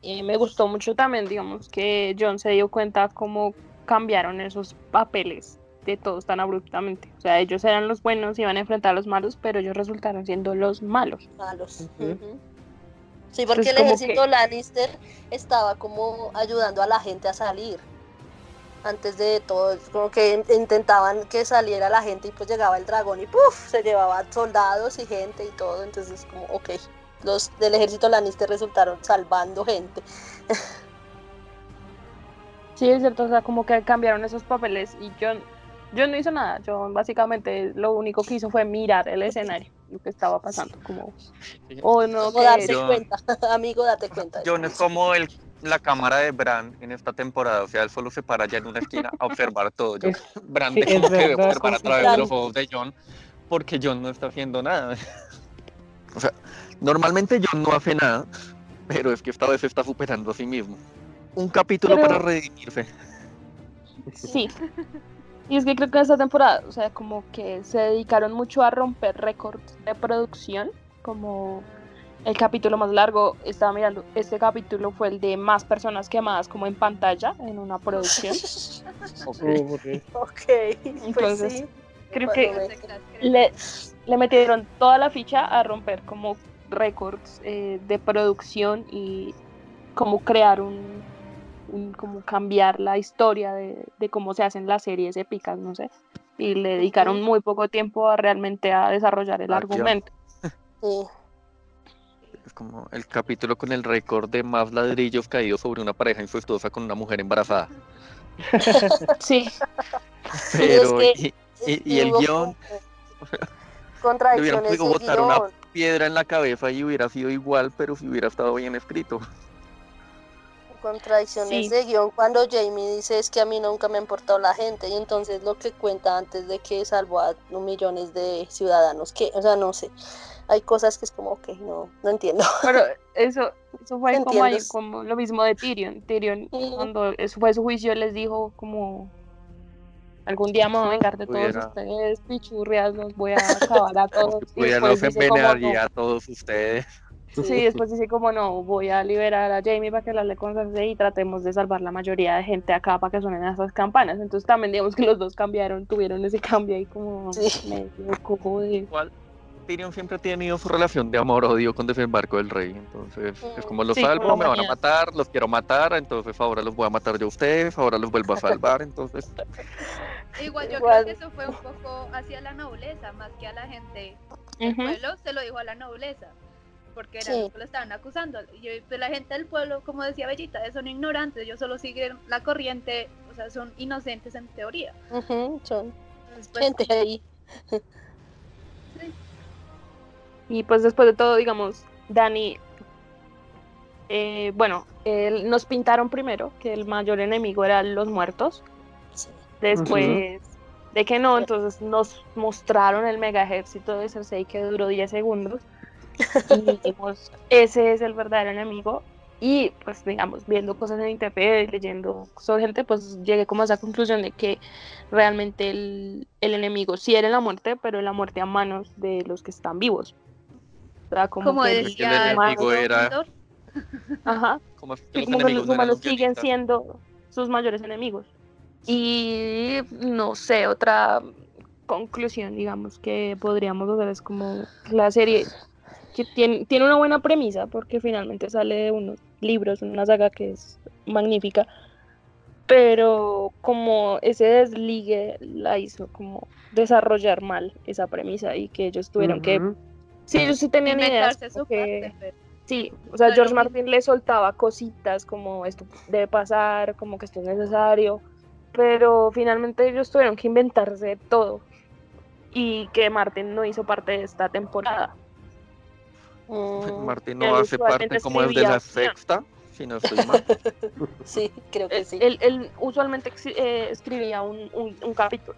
Y me gustó mucho también, digamos, que John se dio cuenta cómo cambiaron esos papeles de todos tan abruptamente. O sea, ellos eran los buenos, iban a enfrentar a los malos, pero ellos resultaron siendo los malos. Malos. Sí, porque el ejército Lannister estaba como ayudando a la gente a salir. Antes de todo, como que intentaban que saliera la gente y pues llegaba el dragón y ¡puf! se llevaba soldados y gente y todo. Entonces, como, ok los del ejército Lannister resultaron salvando gente. Sí, es cierto, o sea, como que cambiaron esos papeles y yo, yo no hizo nada, yo básicamente lo único que hizo fue mirar el escenario, lo que estaba pasando, como... O no, darse cuenta, amigo, date cuenta. John es como el, la cámara de Bran en esta temporada, o sea, él solo se para allá en una esquina a observar todo. Yo, Bran de como que observar a través de los ojos de John, porque John no está haciendo nada. o sea, Normalmente yo no hace nada, pero es que esta vez se está superando a sí mismo. Un capítulo para redimirse. Sí. Y es que creo que esta temporada, o sea, como que se dedicaron mucho a romper récords de producción, como el capítulo más largo, estaba mirando, este capítulo fue el de más personas quemadas como en pantalla en una producción. ok, okay. Pues Entonces, creo que le, le metieron toda la ficha a romper como récords eh, de producción y cómo crear un, como cambiar la historia de, cómo se hacen las series épicas, no sé. Y le dedicaron muy poco tiempo a realmente a desarrollar el argumento. Es como el capítulo con el récord de más ladrillos caídos sobre una pareja incestuosa con una mujer embarazada. sí. Pero, y, el guion. Contradicciones. Una piedra en la cabeza y hubiera sido igual, pero si hubiera estado bien escrito. Contradicciones de guion cuando Jamie dice es que a mí nunca me ha importado la gente y entonces lo que cuenta antes de que salvó a millones de ciudadanos, que, o sea, no sé, hay cosas que es como, que no, no entiendo. Pero eso, eso fue como, como, lo mismo de Tyrion. Tyrion, cuando eso fue su juicio, les dijo como Algún día me voy a vengar de todos ustedes, pichurrias, los voy a acabar a todos. voy a envenenar a todos ustedes. Sí, después dice como no, voy a liberar a Jamie para que la le con y tratemos de salvar la mayoría de gente acá para que suenen esas campanas. Entonces también digamos que los dos cambiaron, tuvieron ese cambio ahí como medio cojo de... Igual, Tyrion siempre ha tenido su relación de amor-odio con Desembarco del Rey. Entonces, es como los salvo, me van a matar, los quiero matar, entonces ahora los voy a matar yo a ustedes, ahora los vuelvo a salvar, entonces... Igual yo creo que eso fue un poco hacia la nobleza, más que a la gente del pueblo, se lo dijo a la nobleza, porque era lo que lo estaban acusando. Y pues, la gente del pueblo, como decía Bellita, son ignorantes, ellos solo siguen la corriente, o sea, son inocentes en teoría. son pues, gente ahí. Y pues después de todo, digamos, Dani, eh, bueno, nos pintaron primero que el mayor enemigo eran los muertos. Después de que no, entonces nos mostraron el mega ejército de Cersei que duró 10 segundos. Y dijimos, ese es el verdadero enemigo. Y pues digamos, viendo cosas en internet, leyendo sobre gente, pues llegué como a esa conclusión de que realmente el, el enemigo sí era la muerte, pero la muerte a manos de los que están vivos. O sea, como, decía el enemigo era... Ajá. Como, que los humanos siguen siendo sus mayores enemigos. Y no sé, otra conclusión, digamos, que podríamos hacer es como la serie que tiene, tiene una buena premisa porque finalmente sale de unos libros, una saga que es magnífica, pero como ese desligue la hizo como desarrollar mal esa premisa y que ellos tuvieron que... Sí, ellos sí tenían ideas. Sí, o sea, George Martin le soltaba cositas como esto debe pasar, como que esto es necesario, pero finalmente ellos tuvieron que inventarse todo y que Martin no hizo parte de esta temporada. Mm, Martin no hace parte como el de la sexta, si no estoy mal. sí, creo que sí. Él, usualmente eh, escribía un, capítulo.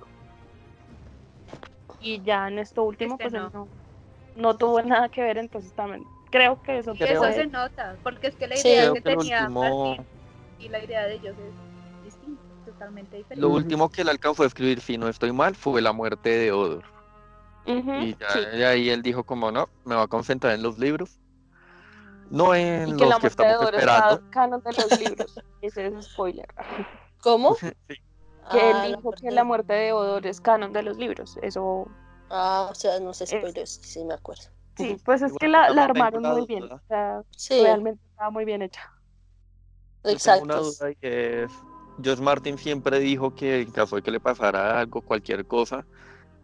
Y ya en esto último, este pues no. no. tuvo nada que ver, entonces también creo que eso, eso se nota, porque es que la idea que, tenía Martin y la idea de ellos es distinta. Lo último que él alcanzó a escribir, si no estoy mal, fue la muerte de Odor. Y ya, ahí él dijo como no, me va a concentrar en los libros. No en los que estamos esperando. canon de los libros. Ese es spoiler. ¿Cómo? Que él ah, dijo que la muerte de Odor es canon de los libros. Eso. Ah, o sea, no sé spoiler, sí me acuerdo. Sí, pues es que la, la armaron muy bien. O sea, realmente estaba muy bien hecha. Exacto. Una duda que es George Martin siempre dijo que en caso de que le pasara algo, cualquier cosa,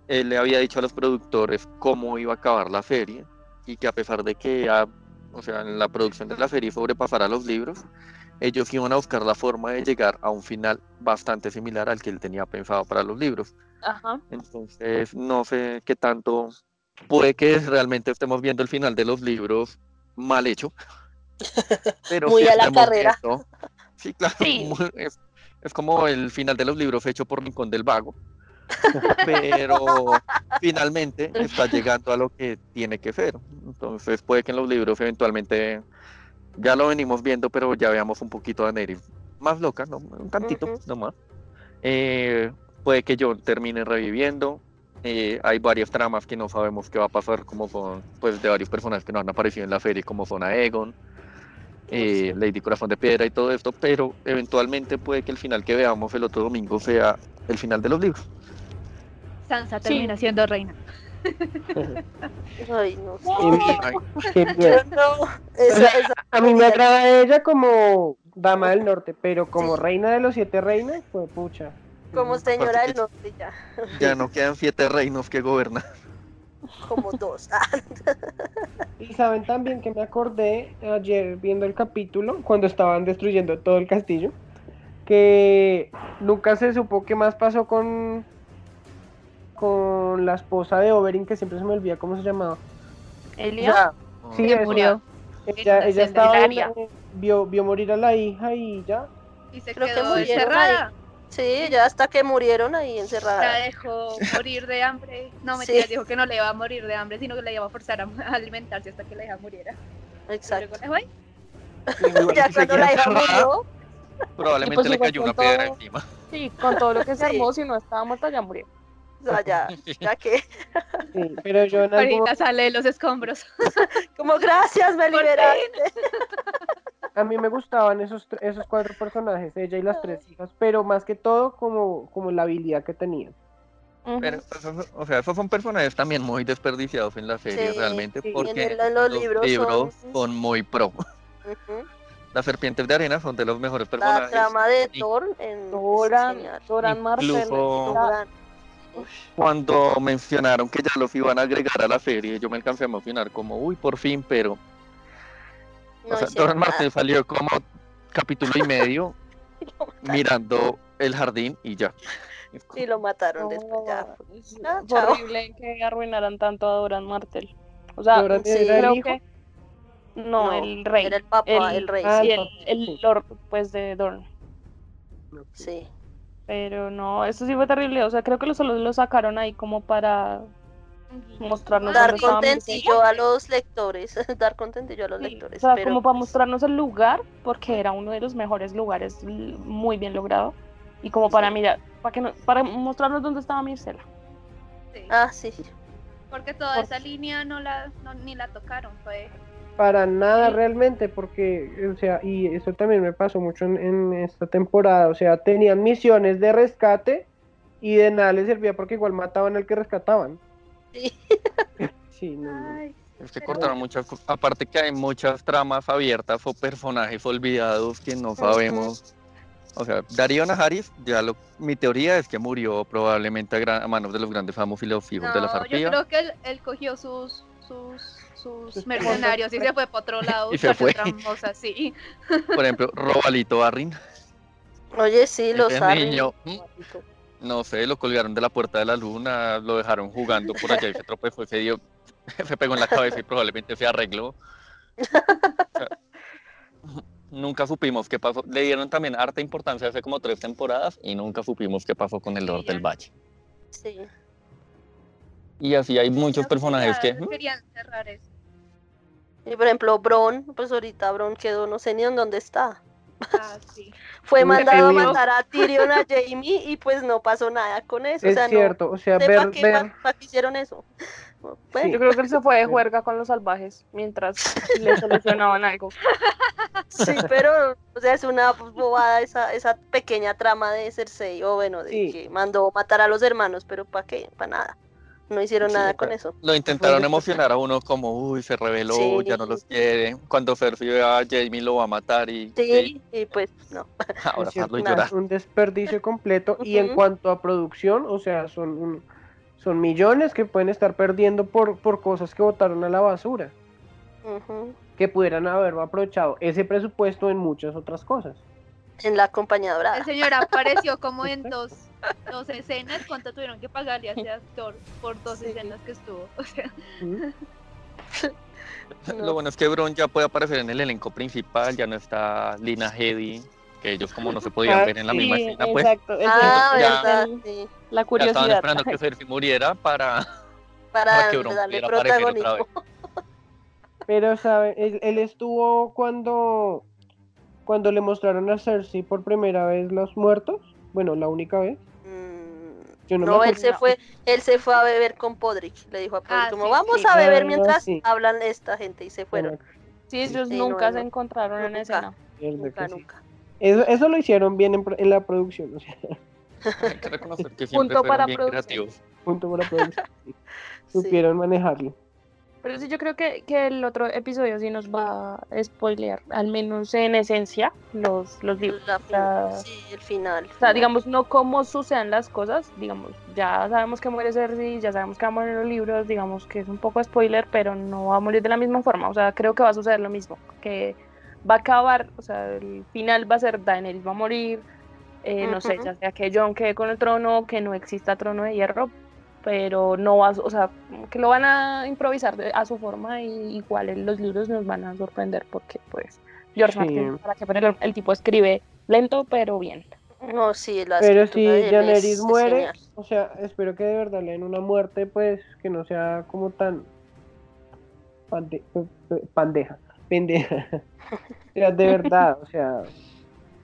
él le había dicho a los productores cómo iba a acabar la serie y que a pesar de que o sea, en la producción de la serie sobrepasara los libros, ellos iban a buscar la forma de llegar a un final bastante similar al que él tenía pensado para los libros. Ajá. Entonces, no sé qué tanto puede que realmente estemos viendo el final de los libros mal hecho. Pero Muy a la carrera. sí, claro. Es como el final de los libros hecho por Rincón del Vago. Pero finalmente está llegando a lo que tiene que ser. Entonces puede que en los libros eventualmente ya lo venimos viendo, pero ya veamos un poquito a Neri más loca, ¿no? un tantito nomás. Eh, puede que yo termine reviviendo. Eh, hay varias tramas que no sabemos qué va a pasar, como son pues de varios personajes que no han aparecido en la serie, como son a Egon, eh, Lady Corazón de Piedra y todo esto, pero eventualmente puede que el final que veamos el otro domingo sea el final de los libros. Sansa termina siendo reina. Ay, no A mí me agrada ella como dama del norte, pero como reina de los siete reinos, pues pucha. Como señora del norte ya. Ya no quedan siete reinos que gobernar como dos. y saben también que me acordé ayer viendo el capítulo, cuando estaban destruyendo todo el castillo, que nunca se supo qué más pasó con con la esposa de Oberyn, que siempre se me olvida cómo se llamaba. Elia. sí, murió. Ella, estaba vio, vio morir a la hija y ya. Y se quedó encerrada. Sí, ya hasta que murieron ahí encerradas. La dejó morir de hambre. No, mentira, dijo que no le iba a morir de hambre, sino que le iba a forzar a alimentarse hasta que la hija muriera. Exacto. ya cuando la hija murió. Probablemente pues le cayó una piedra encima. Sí, con todo lo que se armó, si no estaba muerta ya murió. O sea, ya, ya que. Sí, pero yo en Ahorita sale de los escombros. Como gracias, me liberaste. A mí me gustaban esos, esos cuatro personajes, ella y las tres hijas, pero más que todo como, como la habilidad que tenían. Pero, o sea, esos son personajes también muy desperdiciados en la serie realmente, porque los, libros, son... muy pro. Las serpientes de arena son de los mejores personajes. La trama de Thor en Doran, Doran Marcel. Cuando mencionaron que ya los iban a agregar a la serie, yo me alcancé a emocionar como, uy, por fin, pero o sea, Don Martín salió como capítulo y medio mirando el jardín y ya. Y lo mataron después. Ya. Ah, horrible que arruinaran tanto a Doran Martel. O sea, creo que. No, el rey. Era el papá, el, rey. Ah, el, el, lord, pues, de Dorn. Sí. Pero no, eso sí fue terrible. O sea, creo que solo lo sacaron ahí como para mostrarnos dar contentillo a los lectores, dar contentillo a los lectores. O sea, como para pues mostrarnos el lugar, porque era uno de los mejores lugares, muy bien logrado, y como para mirar, para que para mostrarnos dónde estaba Mircela. Ah, sí. Porque toda esa línea no la, ni la tocaron, fue para nada realmente, porque, o sea, y eso también me pasó mucho en, esta temporada, o sea, tenían misiones de rescate y de nada les servía porque igual mataban al que rescataban. Sí. sí, no, Es que cortaron muchas, aparte que hay muchas tramas abiertas o personajes olvidados que no sabemos. O sea, Darío Najaris, ya lo, mi teoría es que murió probablemente a, manos de los grandes famosos y los hijos de la arpías. Yo creo que él, él cogió sus, sus sus mercenarios y se fue para otro lado. y se fue. sí. Por ejemplo, Robalito Arrin. Oye, sí, los Arrin. Niño, no sé, lo colgaron de la puerta de la luna, lo dejaron jugando por allá y se tropezó, se dio, se pegó en la cabeza y probablemente se arregló. nunca supimos qué pasó. Le dieron también harta importancia hace como tres temporadas y nunca supimos qué pasó con el Lord del Valle. Sí. Y así hay muchos personajes que... Querían cerrar eso. Y por ejemplo, Bron, pues ahorita Bron quedó, no sé ni en dónde está. Ah, sí. Fue mandado a matar a Tyrion, a Jamie, y pues no pasó nada con eso. Es cierto, o sea, ver, qué, hicieron eso? Yo creo que él se fue de juerga con los salvajes mientras le solucionaban algo. Sí, pero, o sea, es una bobada esa, esa pequeña trama de Cersei, o bueno, de que mandó matar a los hermanos, pero ¿para qué? Para nada no hicieron nada con eso. Lo intentaron emocionar a uno como, uy, se reveló, ya no los quiere. Cuando Cersei ve a Jamie lo va a matar y... Sí, y pues no. Ahora es un desperdicio completo. Y en cuanto a producción, o sea, son, son millones que pueden estar perdiendo por, por cosas que botaron a la basura. Que pudieran haber aprovechado ese presupuesto en muchas otras cosas en la compañía dorada. El señor apareció como en dos, dos escenas. ¿Cuánto tuvieron que pagarle a ese actor por dos escenas que estuvo? O sea. Lo bueno es que Bron ya puede aparecer en el elenco principal, ya no está Lina Heavy, que ellos como no se podían ah, ver en la misma escena, pues. Exacto, ah, la curiosidad. estaban esperando que Cersei muriera para, para, que Bron pudiera aparecer otra vez. Pero, ¿sabe? Él, él estuvo cuando cuando le mostraron a Cersei por primera vez los muertos, bueno, la única vez. Mm, no, él se fue, él se fue a beber con Podrick, le dijo a Podrick, ah, como vamos a beber mientras hablan esta gente y se fueron. Sí, ellos nunca se encontraron en escena. Nunca, nunca. Eso, eso, lo hicieron bien en, la producción, o sea. Hay que reconocer que siempre Punto para bien creativos. Punto para producción. Supieron manejarlo. Pero sí, yo creo que, que, el otro episodio sí nos va a spoilear, al menos en esencia, los, los libros. sí, el final. O sea, digamos, no cómo suceden las cosas, digamos, ya sabemos que muere Cersei, ya sabemos que va a morir los libros, digamos que es un poco spoiler, pero no va a morir de la misma forma. O sea, creo que va a suceder lo mismo, que va a acabar, o sea, el final va a ser Daenerys va a morir, eh, no sé, ya sea que Jon quede con el trono, que no exista trono de hierro, pero no va, o sea, que lo van a improvisar a su forma y igual los libros nos van a sorprender porque pues George Martin, para que el, el, tipo escribe lento pero bien. No, sí, la Pero si Janeris muere, o sea, espero que de verdad le den una muerte pues que no sea como tan pandeja, pendeja. o sea, de verdad, o sea,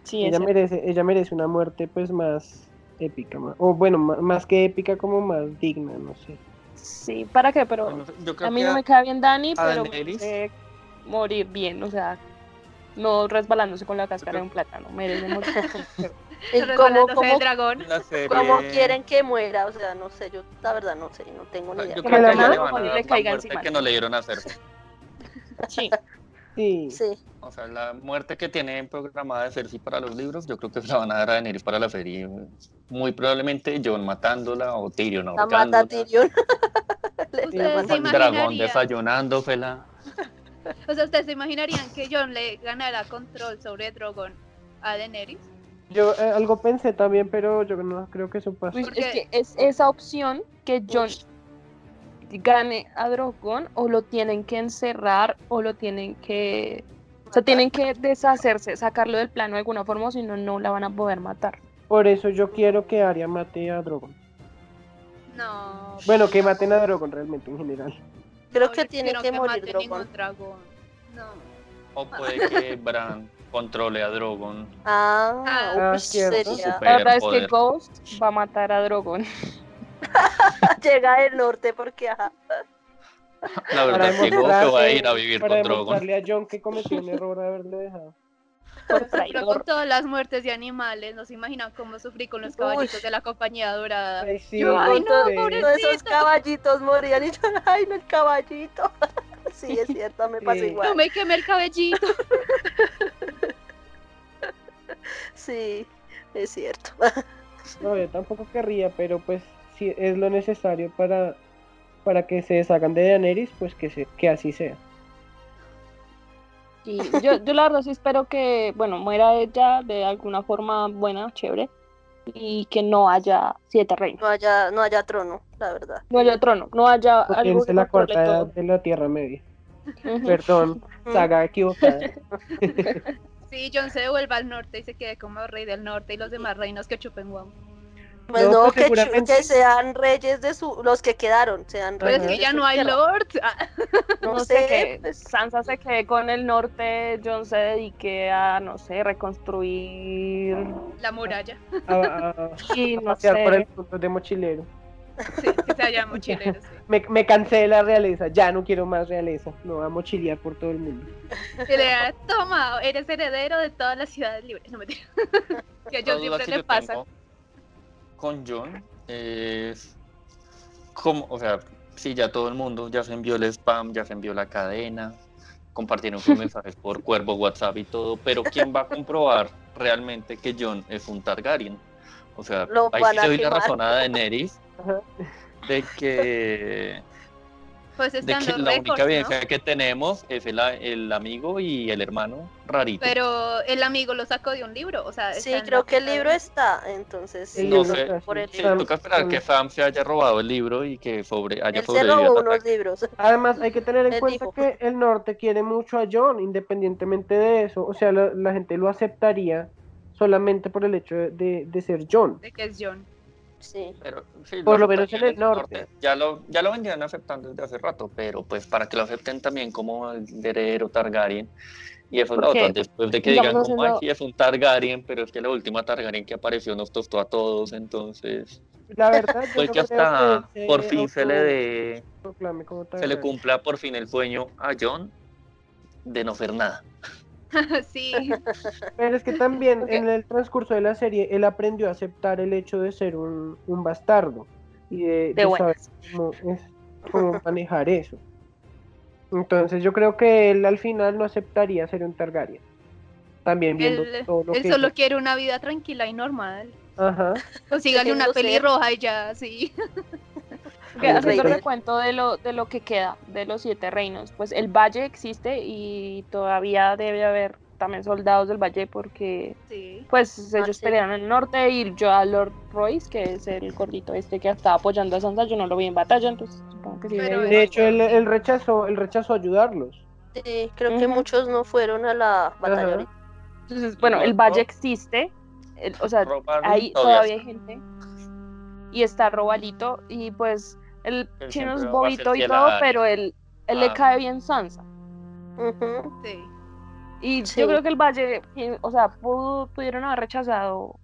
sí, ella merece ella merece una muerte pues más épica, o bueno, más que épica, como más digna, no sé. Sí, ¿para qué? Pero a mí no me cae bien Dani, pero merece morir bien, o sea, no resbalándose con la cáscara de un plátano, merece morir. ¿Cómo, cómo, dragón. ¿Cómo quieren que muera? O sea, no sé, yo la verdad no sé, no tengo ni idea. Yo creo que, le, van a que no le dieron a hacer. Sí. Sí. O sea, la muerte que tiene programada de Cersei para los libros, yo creo que se la van a dar a Daenerys para la serie. Muy probablemente Jon matándola o Tyrion La mata Tyrion. El dragón desayunándosela. O sea, ¿ustedes se imaginarían que Jon le ganara control sobre Drogon a Daenerys? Yo eh, algo pensé también, pero yo no creo que eso pase. Es que es esa opción que Jon gane a Drogon o lo tienen que encerrar o lo tienen que... O sea, tienen que deshacerse, sacarlo del plano de alguna forma, o si no, no la van a poder matar. Por eso yo quiero que Arya mate a Drogon. No. Bueno, que maten a Drogon realmente en general. Creo que tiene que, morir Drogon. No. O puede que Bran controle a Drogon. Ah, ah. La verdad es que Ghost va a matar a Drogon. Llega del norte porque ajá. La verdad es que Ghost va a ir a vivir con Drogon. Para a John que cometió un error de haberle dejado. Pero con todas las muertes de animales, no se imaginan cómo sufrí con los caballitos de la compañía dorada. Ay, sí, yo, ay no, Todos esos caballitos morían y yo, ay, no, el caballito. sí, es cierto, me pasa igual. No me quemé el cabellito. sí, es cierto. no, yo tampoco querría, pero pues si es lo necesario para, para que se deshagan de Daenerys, pues que, se, que así sea. Y yo, yo la verdad sí espero que, bueno, muera ella de alguna forma buena, chévere, y que no haya siete reinos. No haya, no haya trono, la verdad. No haya trono, no haya algo la cuarta edad de la Tierra Media. Perdón, saga equivocada. Sí, John se devuelva al norte y se quede como rey del norte y los demás reinos que chupen guau. Pues no, pues que, sean reyes de su, los que quedaron, sean reyes. Pero es que ya no hay lord. no, sé, que pues. Sansa se quede con el norte, John se dedique a, no sé, reconstruir la muralla. y no sé. por el punto de mochilero. Sí, que se haya mochilero, sí. me, me, cansé de la realeza, ya no quiero más realeza, no voy a mochilear por todo el mundo. Y le ha tomado, eres heredero de todas las ciudades libres, no me que a John siempre le pasa con John es como, o sea, sí, ya todo el mundo, ya se envió el spam, ya se envió la cadena, compartieron sus mensajes por cuervo, WhatsApp y todo, pero ¿quién va a comprobar realmente que John es un Targaryen? O sea, ahí sí doy la razón a Daenerys de que pues de que la única evidencia que tenemos es el, el, amigo y el hermano rarito. Pero el amigo lo sacó de un libro, o sea... Sí, creo que el libro está, entonces... no sé, por el toca esperar que Sam se haya robado el libro y que sobre, haya Él se robó unos libros. Además, hay que tener en cuenta que el norte quiere mucho a John, independientemente de eso. O sea, la, gente lo aceptaría solamente por el hecho de, de ser John. De que es John. Sí. Pero, Por lo menos en el norte. Ya lo, ya lo vendían aceptando desde hace rato, pero pues para que lo acepten también como el heredero Targaryen. Y eso es lo otro, después de que digan como aquí es un Targaryen, pero es que la última Targaryen que apareció nos tostó a todos, entonces... La verdad, pues que hasta por fin se le de, se le cumpla por fin el sueño a John de no hacer nada. sí. Pero es que también en el transcurso de la serie él aprendió a aceptar el hecho de ser un, bastardo y de, saber cómo, manejar eso. Entonces yo creo que él al final no aceptaría ser un Targaryen. También viendo él, todo lo él solo quiere una vida tranquila y normal. Ajá. Consígale una pelirroja y ya, sí. haciendo recuento de lo, de lo que queda de los siete reinos, pues el valle existe y todavía debe haber también soldados del valle porque pues ellos ah, pelearon en el norte y yo a Lord Royce, que es el gordito este que estaba apoyando a Sansa, yo no lo vi en batalla, entonces supongo que sí. de hecho, él, el rechazó, el rechazó ayudarlos. Sí, creo que muchos no fueron a la batalla. Entonces, bueno, el valle existe, o sea, ahí todavía hay gente y está Robalito y pues el chino es bobito y todo, pero él, él le cae bien Sansa. Sí. Y yo creo que el Valle, o sea, pudieron haber rechazado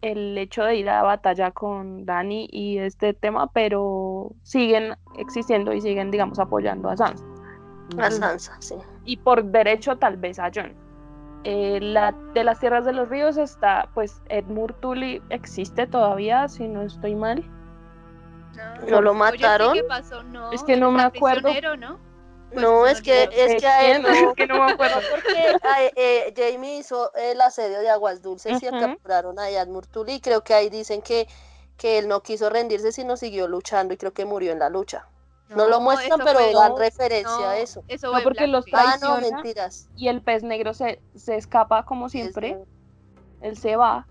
el hecho de ir a batalla con Dani y este tema, pero siguen existiendo y siguen, digamos, apoyando a Sansa. A Sansa, sí. Y por derecho tal vez a John. Eh, la, de las tierras de los ríos está, pues, Edmure Tully existe todavía, si no estoy mal. No, lo mataron. es que no me acuerdo. ¿no? Pues no, es que, es que a él no, es que no me acuerdo. porque eh, Jamie hizo el asedio de Aguas Dulces y capturaron a Edmure Tully y creo que ahí dicen que, que él no quiso rendirse sino siguió luchando y creo que murió en la lucha. No, lo muestran, pero dan referencia a eso. eso no, porque los ah, no, mentiras. Y el pez negro se, se escapa como siempre. Él se va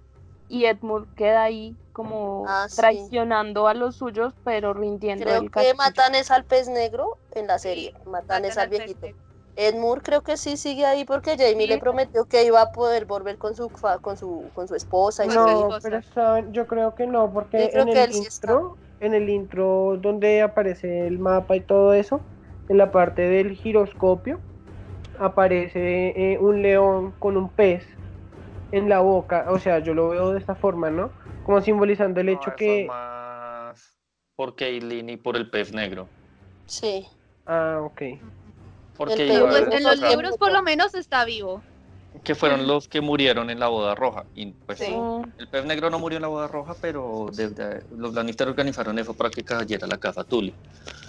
y Edmund queda ahí como ah, traicionando a los suyos, pero rindiendo creo el que matan es al pez negro en la serie, matan, es al viejito. Edmund creo que sí sigue ahí porque Jamie le prometió que iba a poder volver con su con su con su esposa y no, pero yo creo que no porque en el intro en el intro donde aparece el mapa y todo eso, en la parte del giroscopio, aparece eh, un león con un pez en la boca. O sea, yo lo veo de esta forma, ¿no? Como simbolizando el hecho que... Más por Caitlyn y por el pez negro. Sí. Ah, ok. Porque pues, en los libros por lo menos está vivo que fueron los que murieron en la boda roja. Y pues el pez negro no murió en la boda roja, pero los Lannister organizaron eso para que cayera la casa Tully.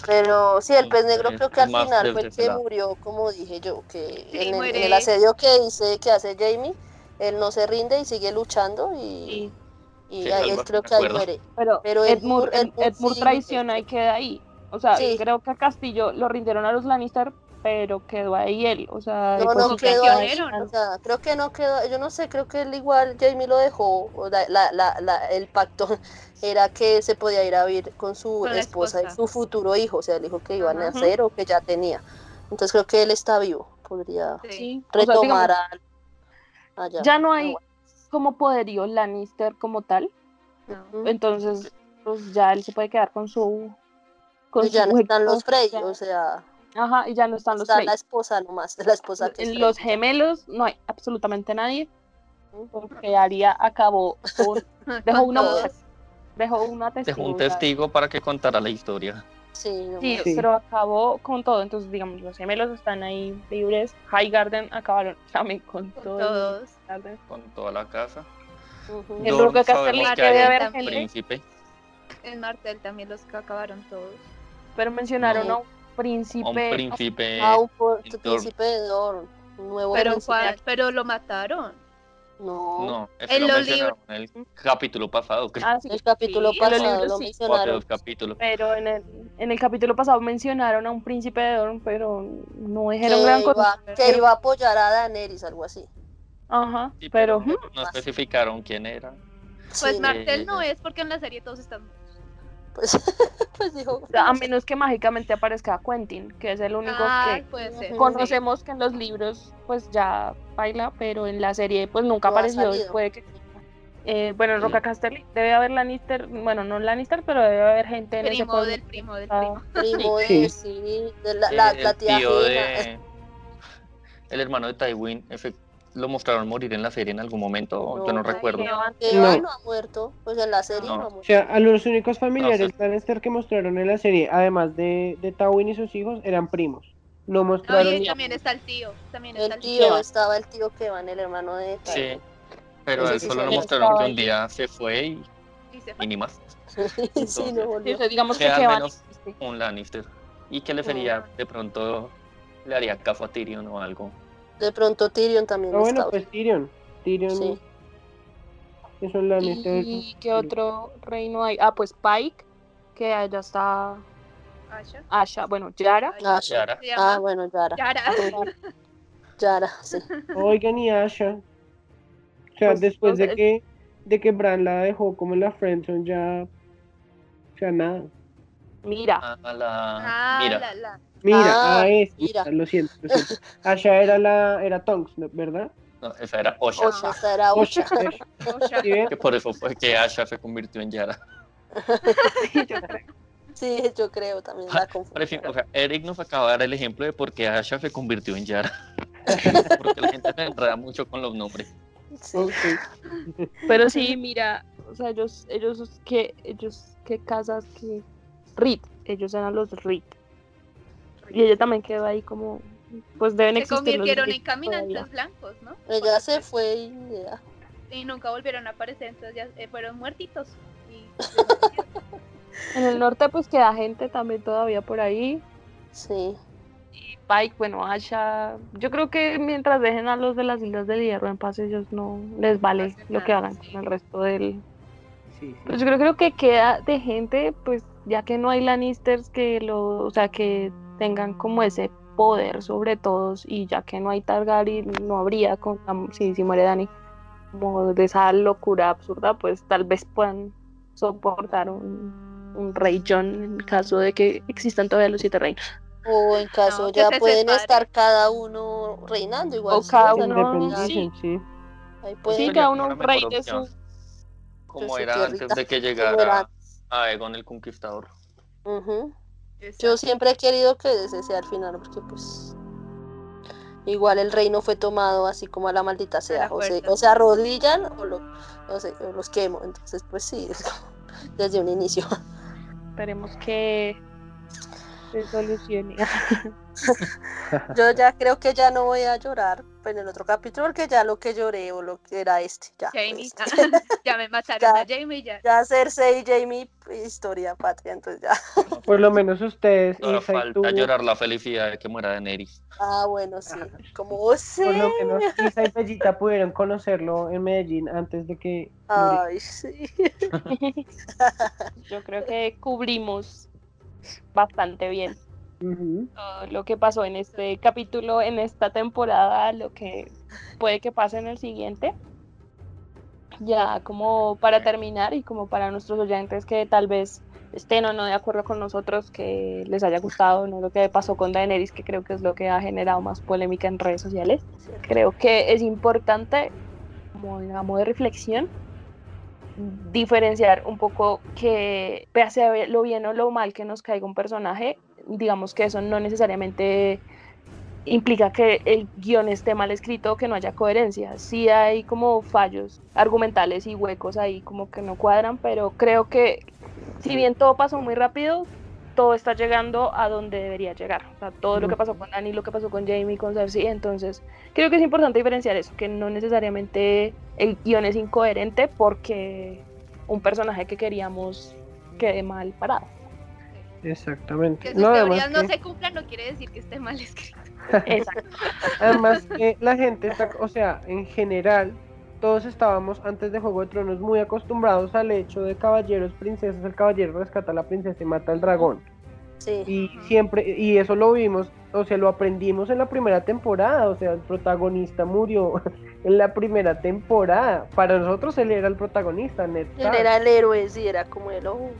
Pero sí, el pez negro creo que al final fue el que murió, como dije yo, que en, el, asedio que dice que hace Jamie, él no se rinde y sigue luchando y, y ahí él creo que ahí muere. Pero, pero Edmure, traiciona y queda ahí. O sea, creo que a Castillo lo rindieron a los Lannister, pero quedó ahí él, o sea, no, no quedó ahí, o sea, creo que no quedó, yo no sé, creo que él igual, Jamie lo dejó, la, la, la, el pacto era que se podía ir a vivir con su esposa, y su futuro hijo, o sea, el hijo que iba a nacer o que ya tenía, entonces creo que él está vivo, podría retomar allá. Ya no hay como poderío Lannister como tal, entonces pues ya él se puede quedar con su... Con pues ya no están los Frey, o sea Ajá, y ya no están los Está la esposa nomás, la esposa que Los gemelos, no hay absolutamente nadie, porque Aria acabó con... dejó una dejó una testigo. Dejó un testigo para que contara la historia. Sí, sí, pero acabó con todo, entonces digamos, los gemelos están ahí libres, High Garden acabaron también con, todos. Con toda la casa. El Roque Castelli debe haber gente. Príncipe. En Martel también los que acabaron todos. Pero mencionaron no príncipe. Un príncipe. Ah, un príncipe de Dorn. Nuevo pero, pero lo mataron. No, no en lo en el capítulo pasado. Ah, sí, el capítulo pasado lo mencionaron. Capítulos. Pero en el, en el capítulo pasado mencionaron a un príncipe de Dorn, pero no dijeron gran cosa. Que iba a apoyar a Daenerys, algo así. Ajá, pero, no especificaron quién era. Pues Martel no es porque en la serie todos están pues, pues dijo. A menos que mágicamente aparezca Quentin, que es el único que conocemos que en los libros pues ya baila, pero en la serie pues nunca apareció. Puede que eh, bueno, en Roca Casterly debe haber Lannister, bueno, no Lannister, pero debe haber gente en primo ese del primo del primo. Primo de, sí, de la, la, la tía de, El hermano de Tywin, efectivamente lo mostraron morir en la serie en algún momento, yo no recuerdo. no. ha muerto, pues en la serie no, ha muerto. O sea, a los únicos familiares Lannister que mostraron en la serie, además de, de Tywin y sus hijos, eran primos. No mostraron. No, también está el tío. También está el tío, estaba el tío que va en el hermano de Tywin. Sí, pero él solo lo mostraron que un día se fue y, y, ni más. sí, no volvió. digamos que, que al menos un Lannister. Y que le sería, de pronto, le haría caso a Tyrion o algo. De pronto Tyrion también. Ah, bueno, pues Tyrion. Tyrion. Sí. Eso es la ¿Y qué otro reino hay? Ah, pues Pike, que allá está. Asha. Asha, bueno, Yara. Asha. Ah, bueno, Yara. Yara. Yara, sí. Oigan, y Asha. O sea, pues, después de que, de que Bran la dejó como en la friendzone, ya. O sea, nada. Mira. Ah, la... Ah, mira. La, la. Mira, ah, es, mira. lo siento, lo siento. Asha era la, era Tonks, ¿verdad? No, esa era Osha. Osha, esa era Osha. Osha. Que por eso fue que Asha se convirtió en Yara. sí, yo creo. Sí, yo creo también la confusión. O sea, Eric nos acaba de dar el ejemplo de por qué Asha se convirtió en Yara. Porque la gente se enreda mucho con los nombres. Sí. Pero sí, mira, o sea, ellos, ellos, ¿qué, ellos, qué casas, qué, Rit, ellos eran los Rit. Y ella también quedó ahí como, pues deben se existir. Se convirtieron en caminantes blancos, ¿no? Ella se fue y Y nunca volvieron a aparecer, entonces ya eh, fueron muertitos. en el norte pues queda gente también todavía por ahí. Sí. Y Pike, bueno, Asha, yo creo que mientras dejen a los de las Islas del Hierro en paz, ellos no les vale lo que hagan con el resto del... Sí, Pues yo creo, creo que queda de gente, pues ya que no hay Lannisters que lo, o sea, que tengan como ese poder sobre todos y ya que no hay Targaryen, no habría, con, si, si muere Dani, como de esa locura absurda, pues tal vez puedan soportar un, un rey John en caso de que existan todavía los siete reinos. O en caso ya pueden estar cada uno reinando igual. O cada uno, sí. sí. sí cada uno un rey de su... Como era antes de que llegara a Egon el Conquistador. Yo siempre he querido que ese sea el final, porque pues igual el reino fue tomado así como a la maldita sea, o se, o se arrodillan o, lo, o los quemo, entonces pues sí, desde un inicio. Esperemos que se solucione. Yo ya creo que ya no voy a llorar en el otro capítulo porque ya lo que lloré o lo que era este. Ya, Jamie, este. ya me mataron a Jamie ya. Ya Cersei y Jamie, historia patria, entonces ya. Por lo menos ustedes. Ahora falta llorar la felicidad de que muera Daenerys. Ah, bueno, sí. Como sé. Por lo menos Isa y Bellita pudieron conocerlo en Medellín antes de que. Ay, sí. Yo creo que cubrimos bastante bien lo que pasó en este capítulo, en esta temporada, lo que puede que pase en el siguiente. Ya como para terminar y como para nuestros oyentes que tal vez estén o no de acuerdo con nosotros, que les haya gustado no lo que pasó con Daenerys, que creo que es lo que ha generado más polémica en redes sociales. Creo que es importante, como digamos de reflexión, diferenciar un poco que pese lo bien o lo mal que nos caiga un personaje, digamos que eso no necesariamente implica que el guion esté mal escrito o que no haya coherencia. Sí hay como fallos argumentales y huecos ahí como que no cuadran, pero creo que si bien todo pasó muy rápido, todo está llegando a donde debería llegar. O sea, todo lo que pasó con Dani, lo que pasó con Jamie, con Cersei, entonces creo que es importante diferenciar eso, que no necesariamente el guion es incoherente porque un personaje que queríamos quede mal parado. Exactamente. Que sus no, teorías no se cumplan no quiere decir que esté mal escrito. Exacto. Además que la gente está, o sea, en general, todos estábamos antes de Juego de Tronos muy acostumbrados al hecho de caballeros, princesas, el caballero rescata a la princesa y mata al dragón. Sí. Y siempre, y eso lo vimos, o sea, lo aprendimos en la primera temporada, o sea, el protagonista murió en la primera temporada. Para nosotros él era el protagonista, Ned Él era el héroe, sí, era como el ojo.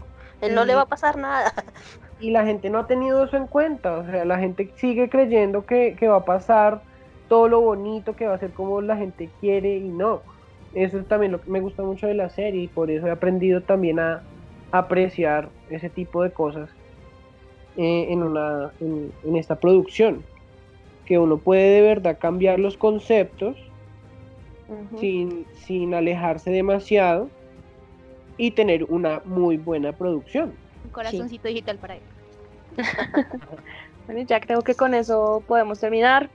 Él no le va a pasar nada. Y la gente no ha tenido eso en cuenta, o sea, la gente sigue creyendo que, va a pasar todo lo bonito, que va a ser como la gente quiere y no. Eso es también lo que me gusta mucho de la serie y por eso he aprendido también a, apreciar ese tipo de cosas eh, en, una, en, esta producción. Que uno puede de verdad cambiar los conceptos sin, sin alejarse demasiado y tener una muy buena producción. Un corazoncito digital para él. bueno, ya creo que con eso podemos terminar.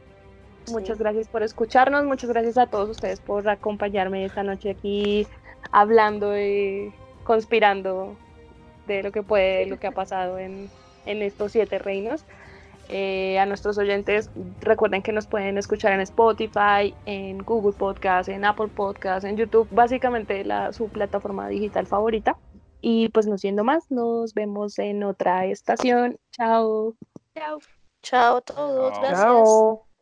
Muchas gracias por escucharnos, muchas gracias a todos ustedes por acompañarme esta noche aquí hablando y conspirando de lo que puede, lo que ha pasado en, en estos siete reinos. Eh, a nuestros oyentes, recuerden que nos pueden escuchar en Spotify, en Google Podcast, en Apple Podcast, en YouTube, básicamente la, su plataforma digital favorita. Y pues no siendo más, nos vemos en otra estación. Chao. Chao. Chao a todos. Gracias.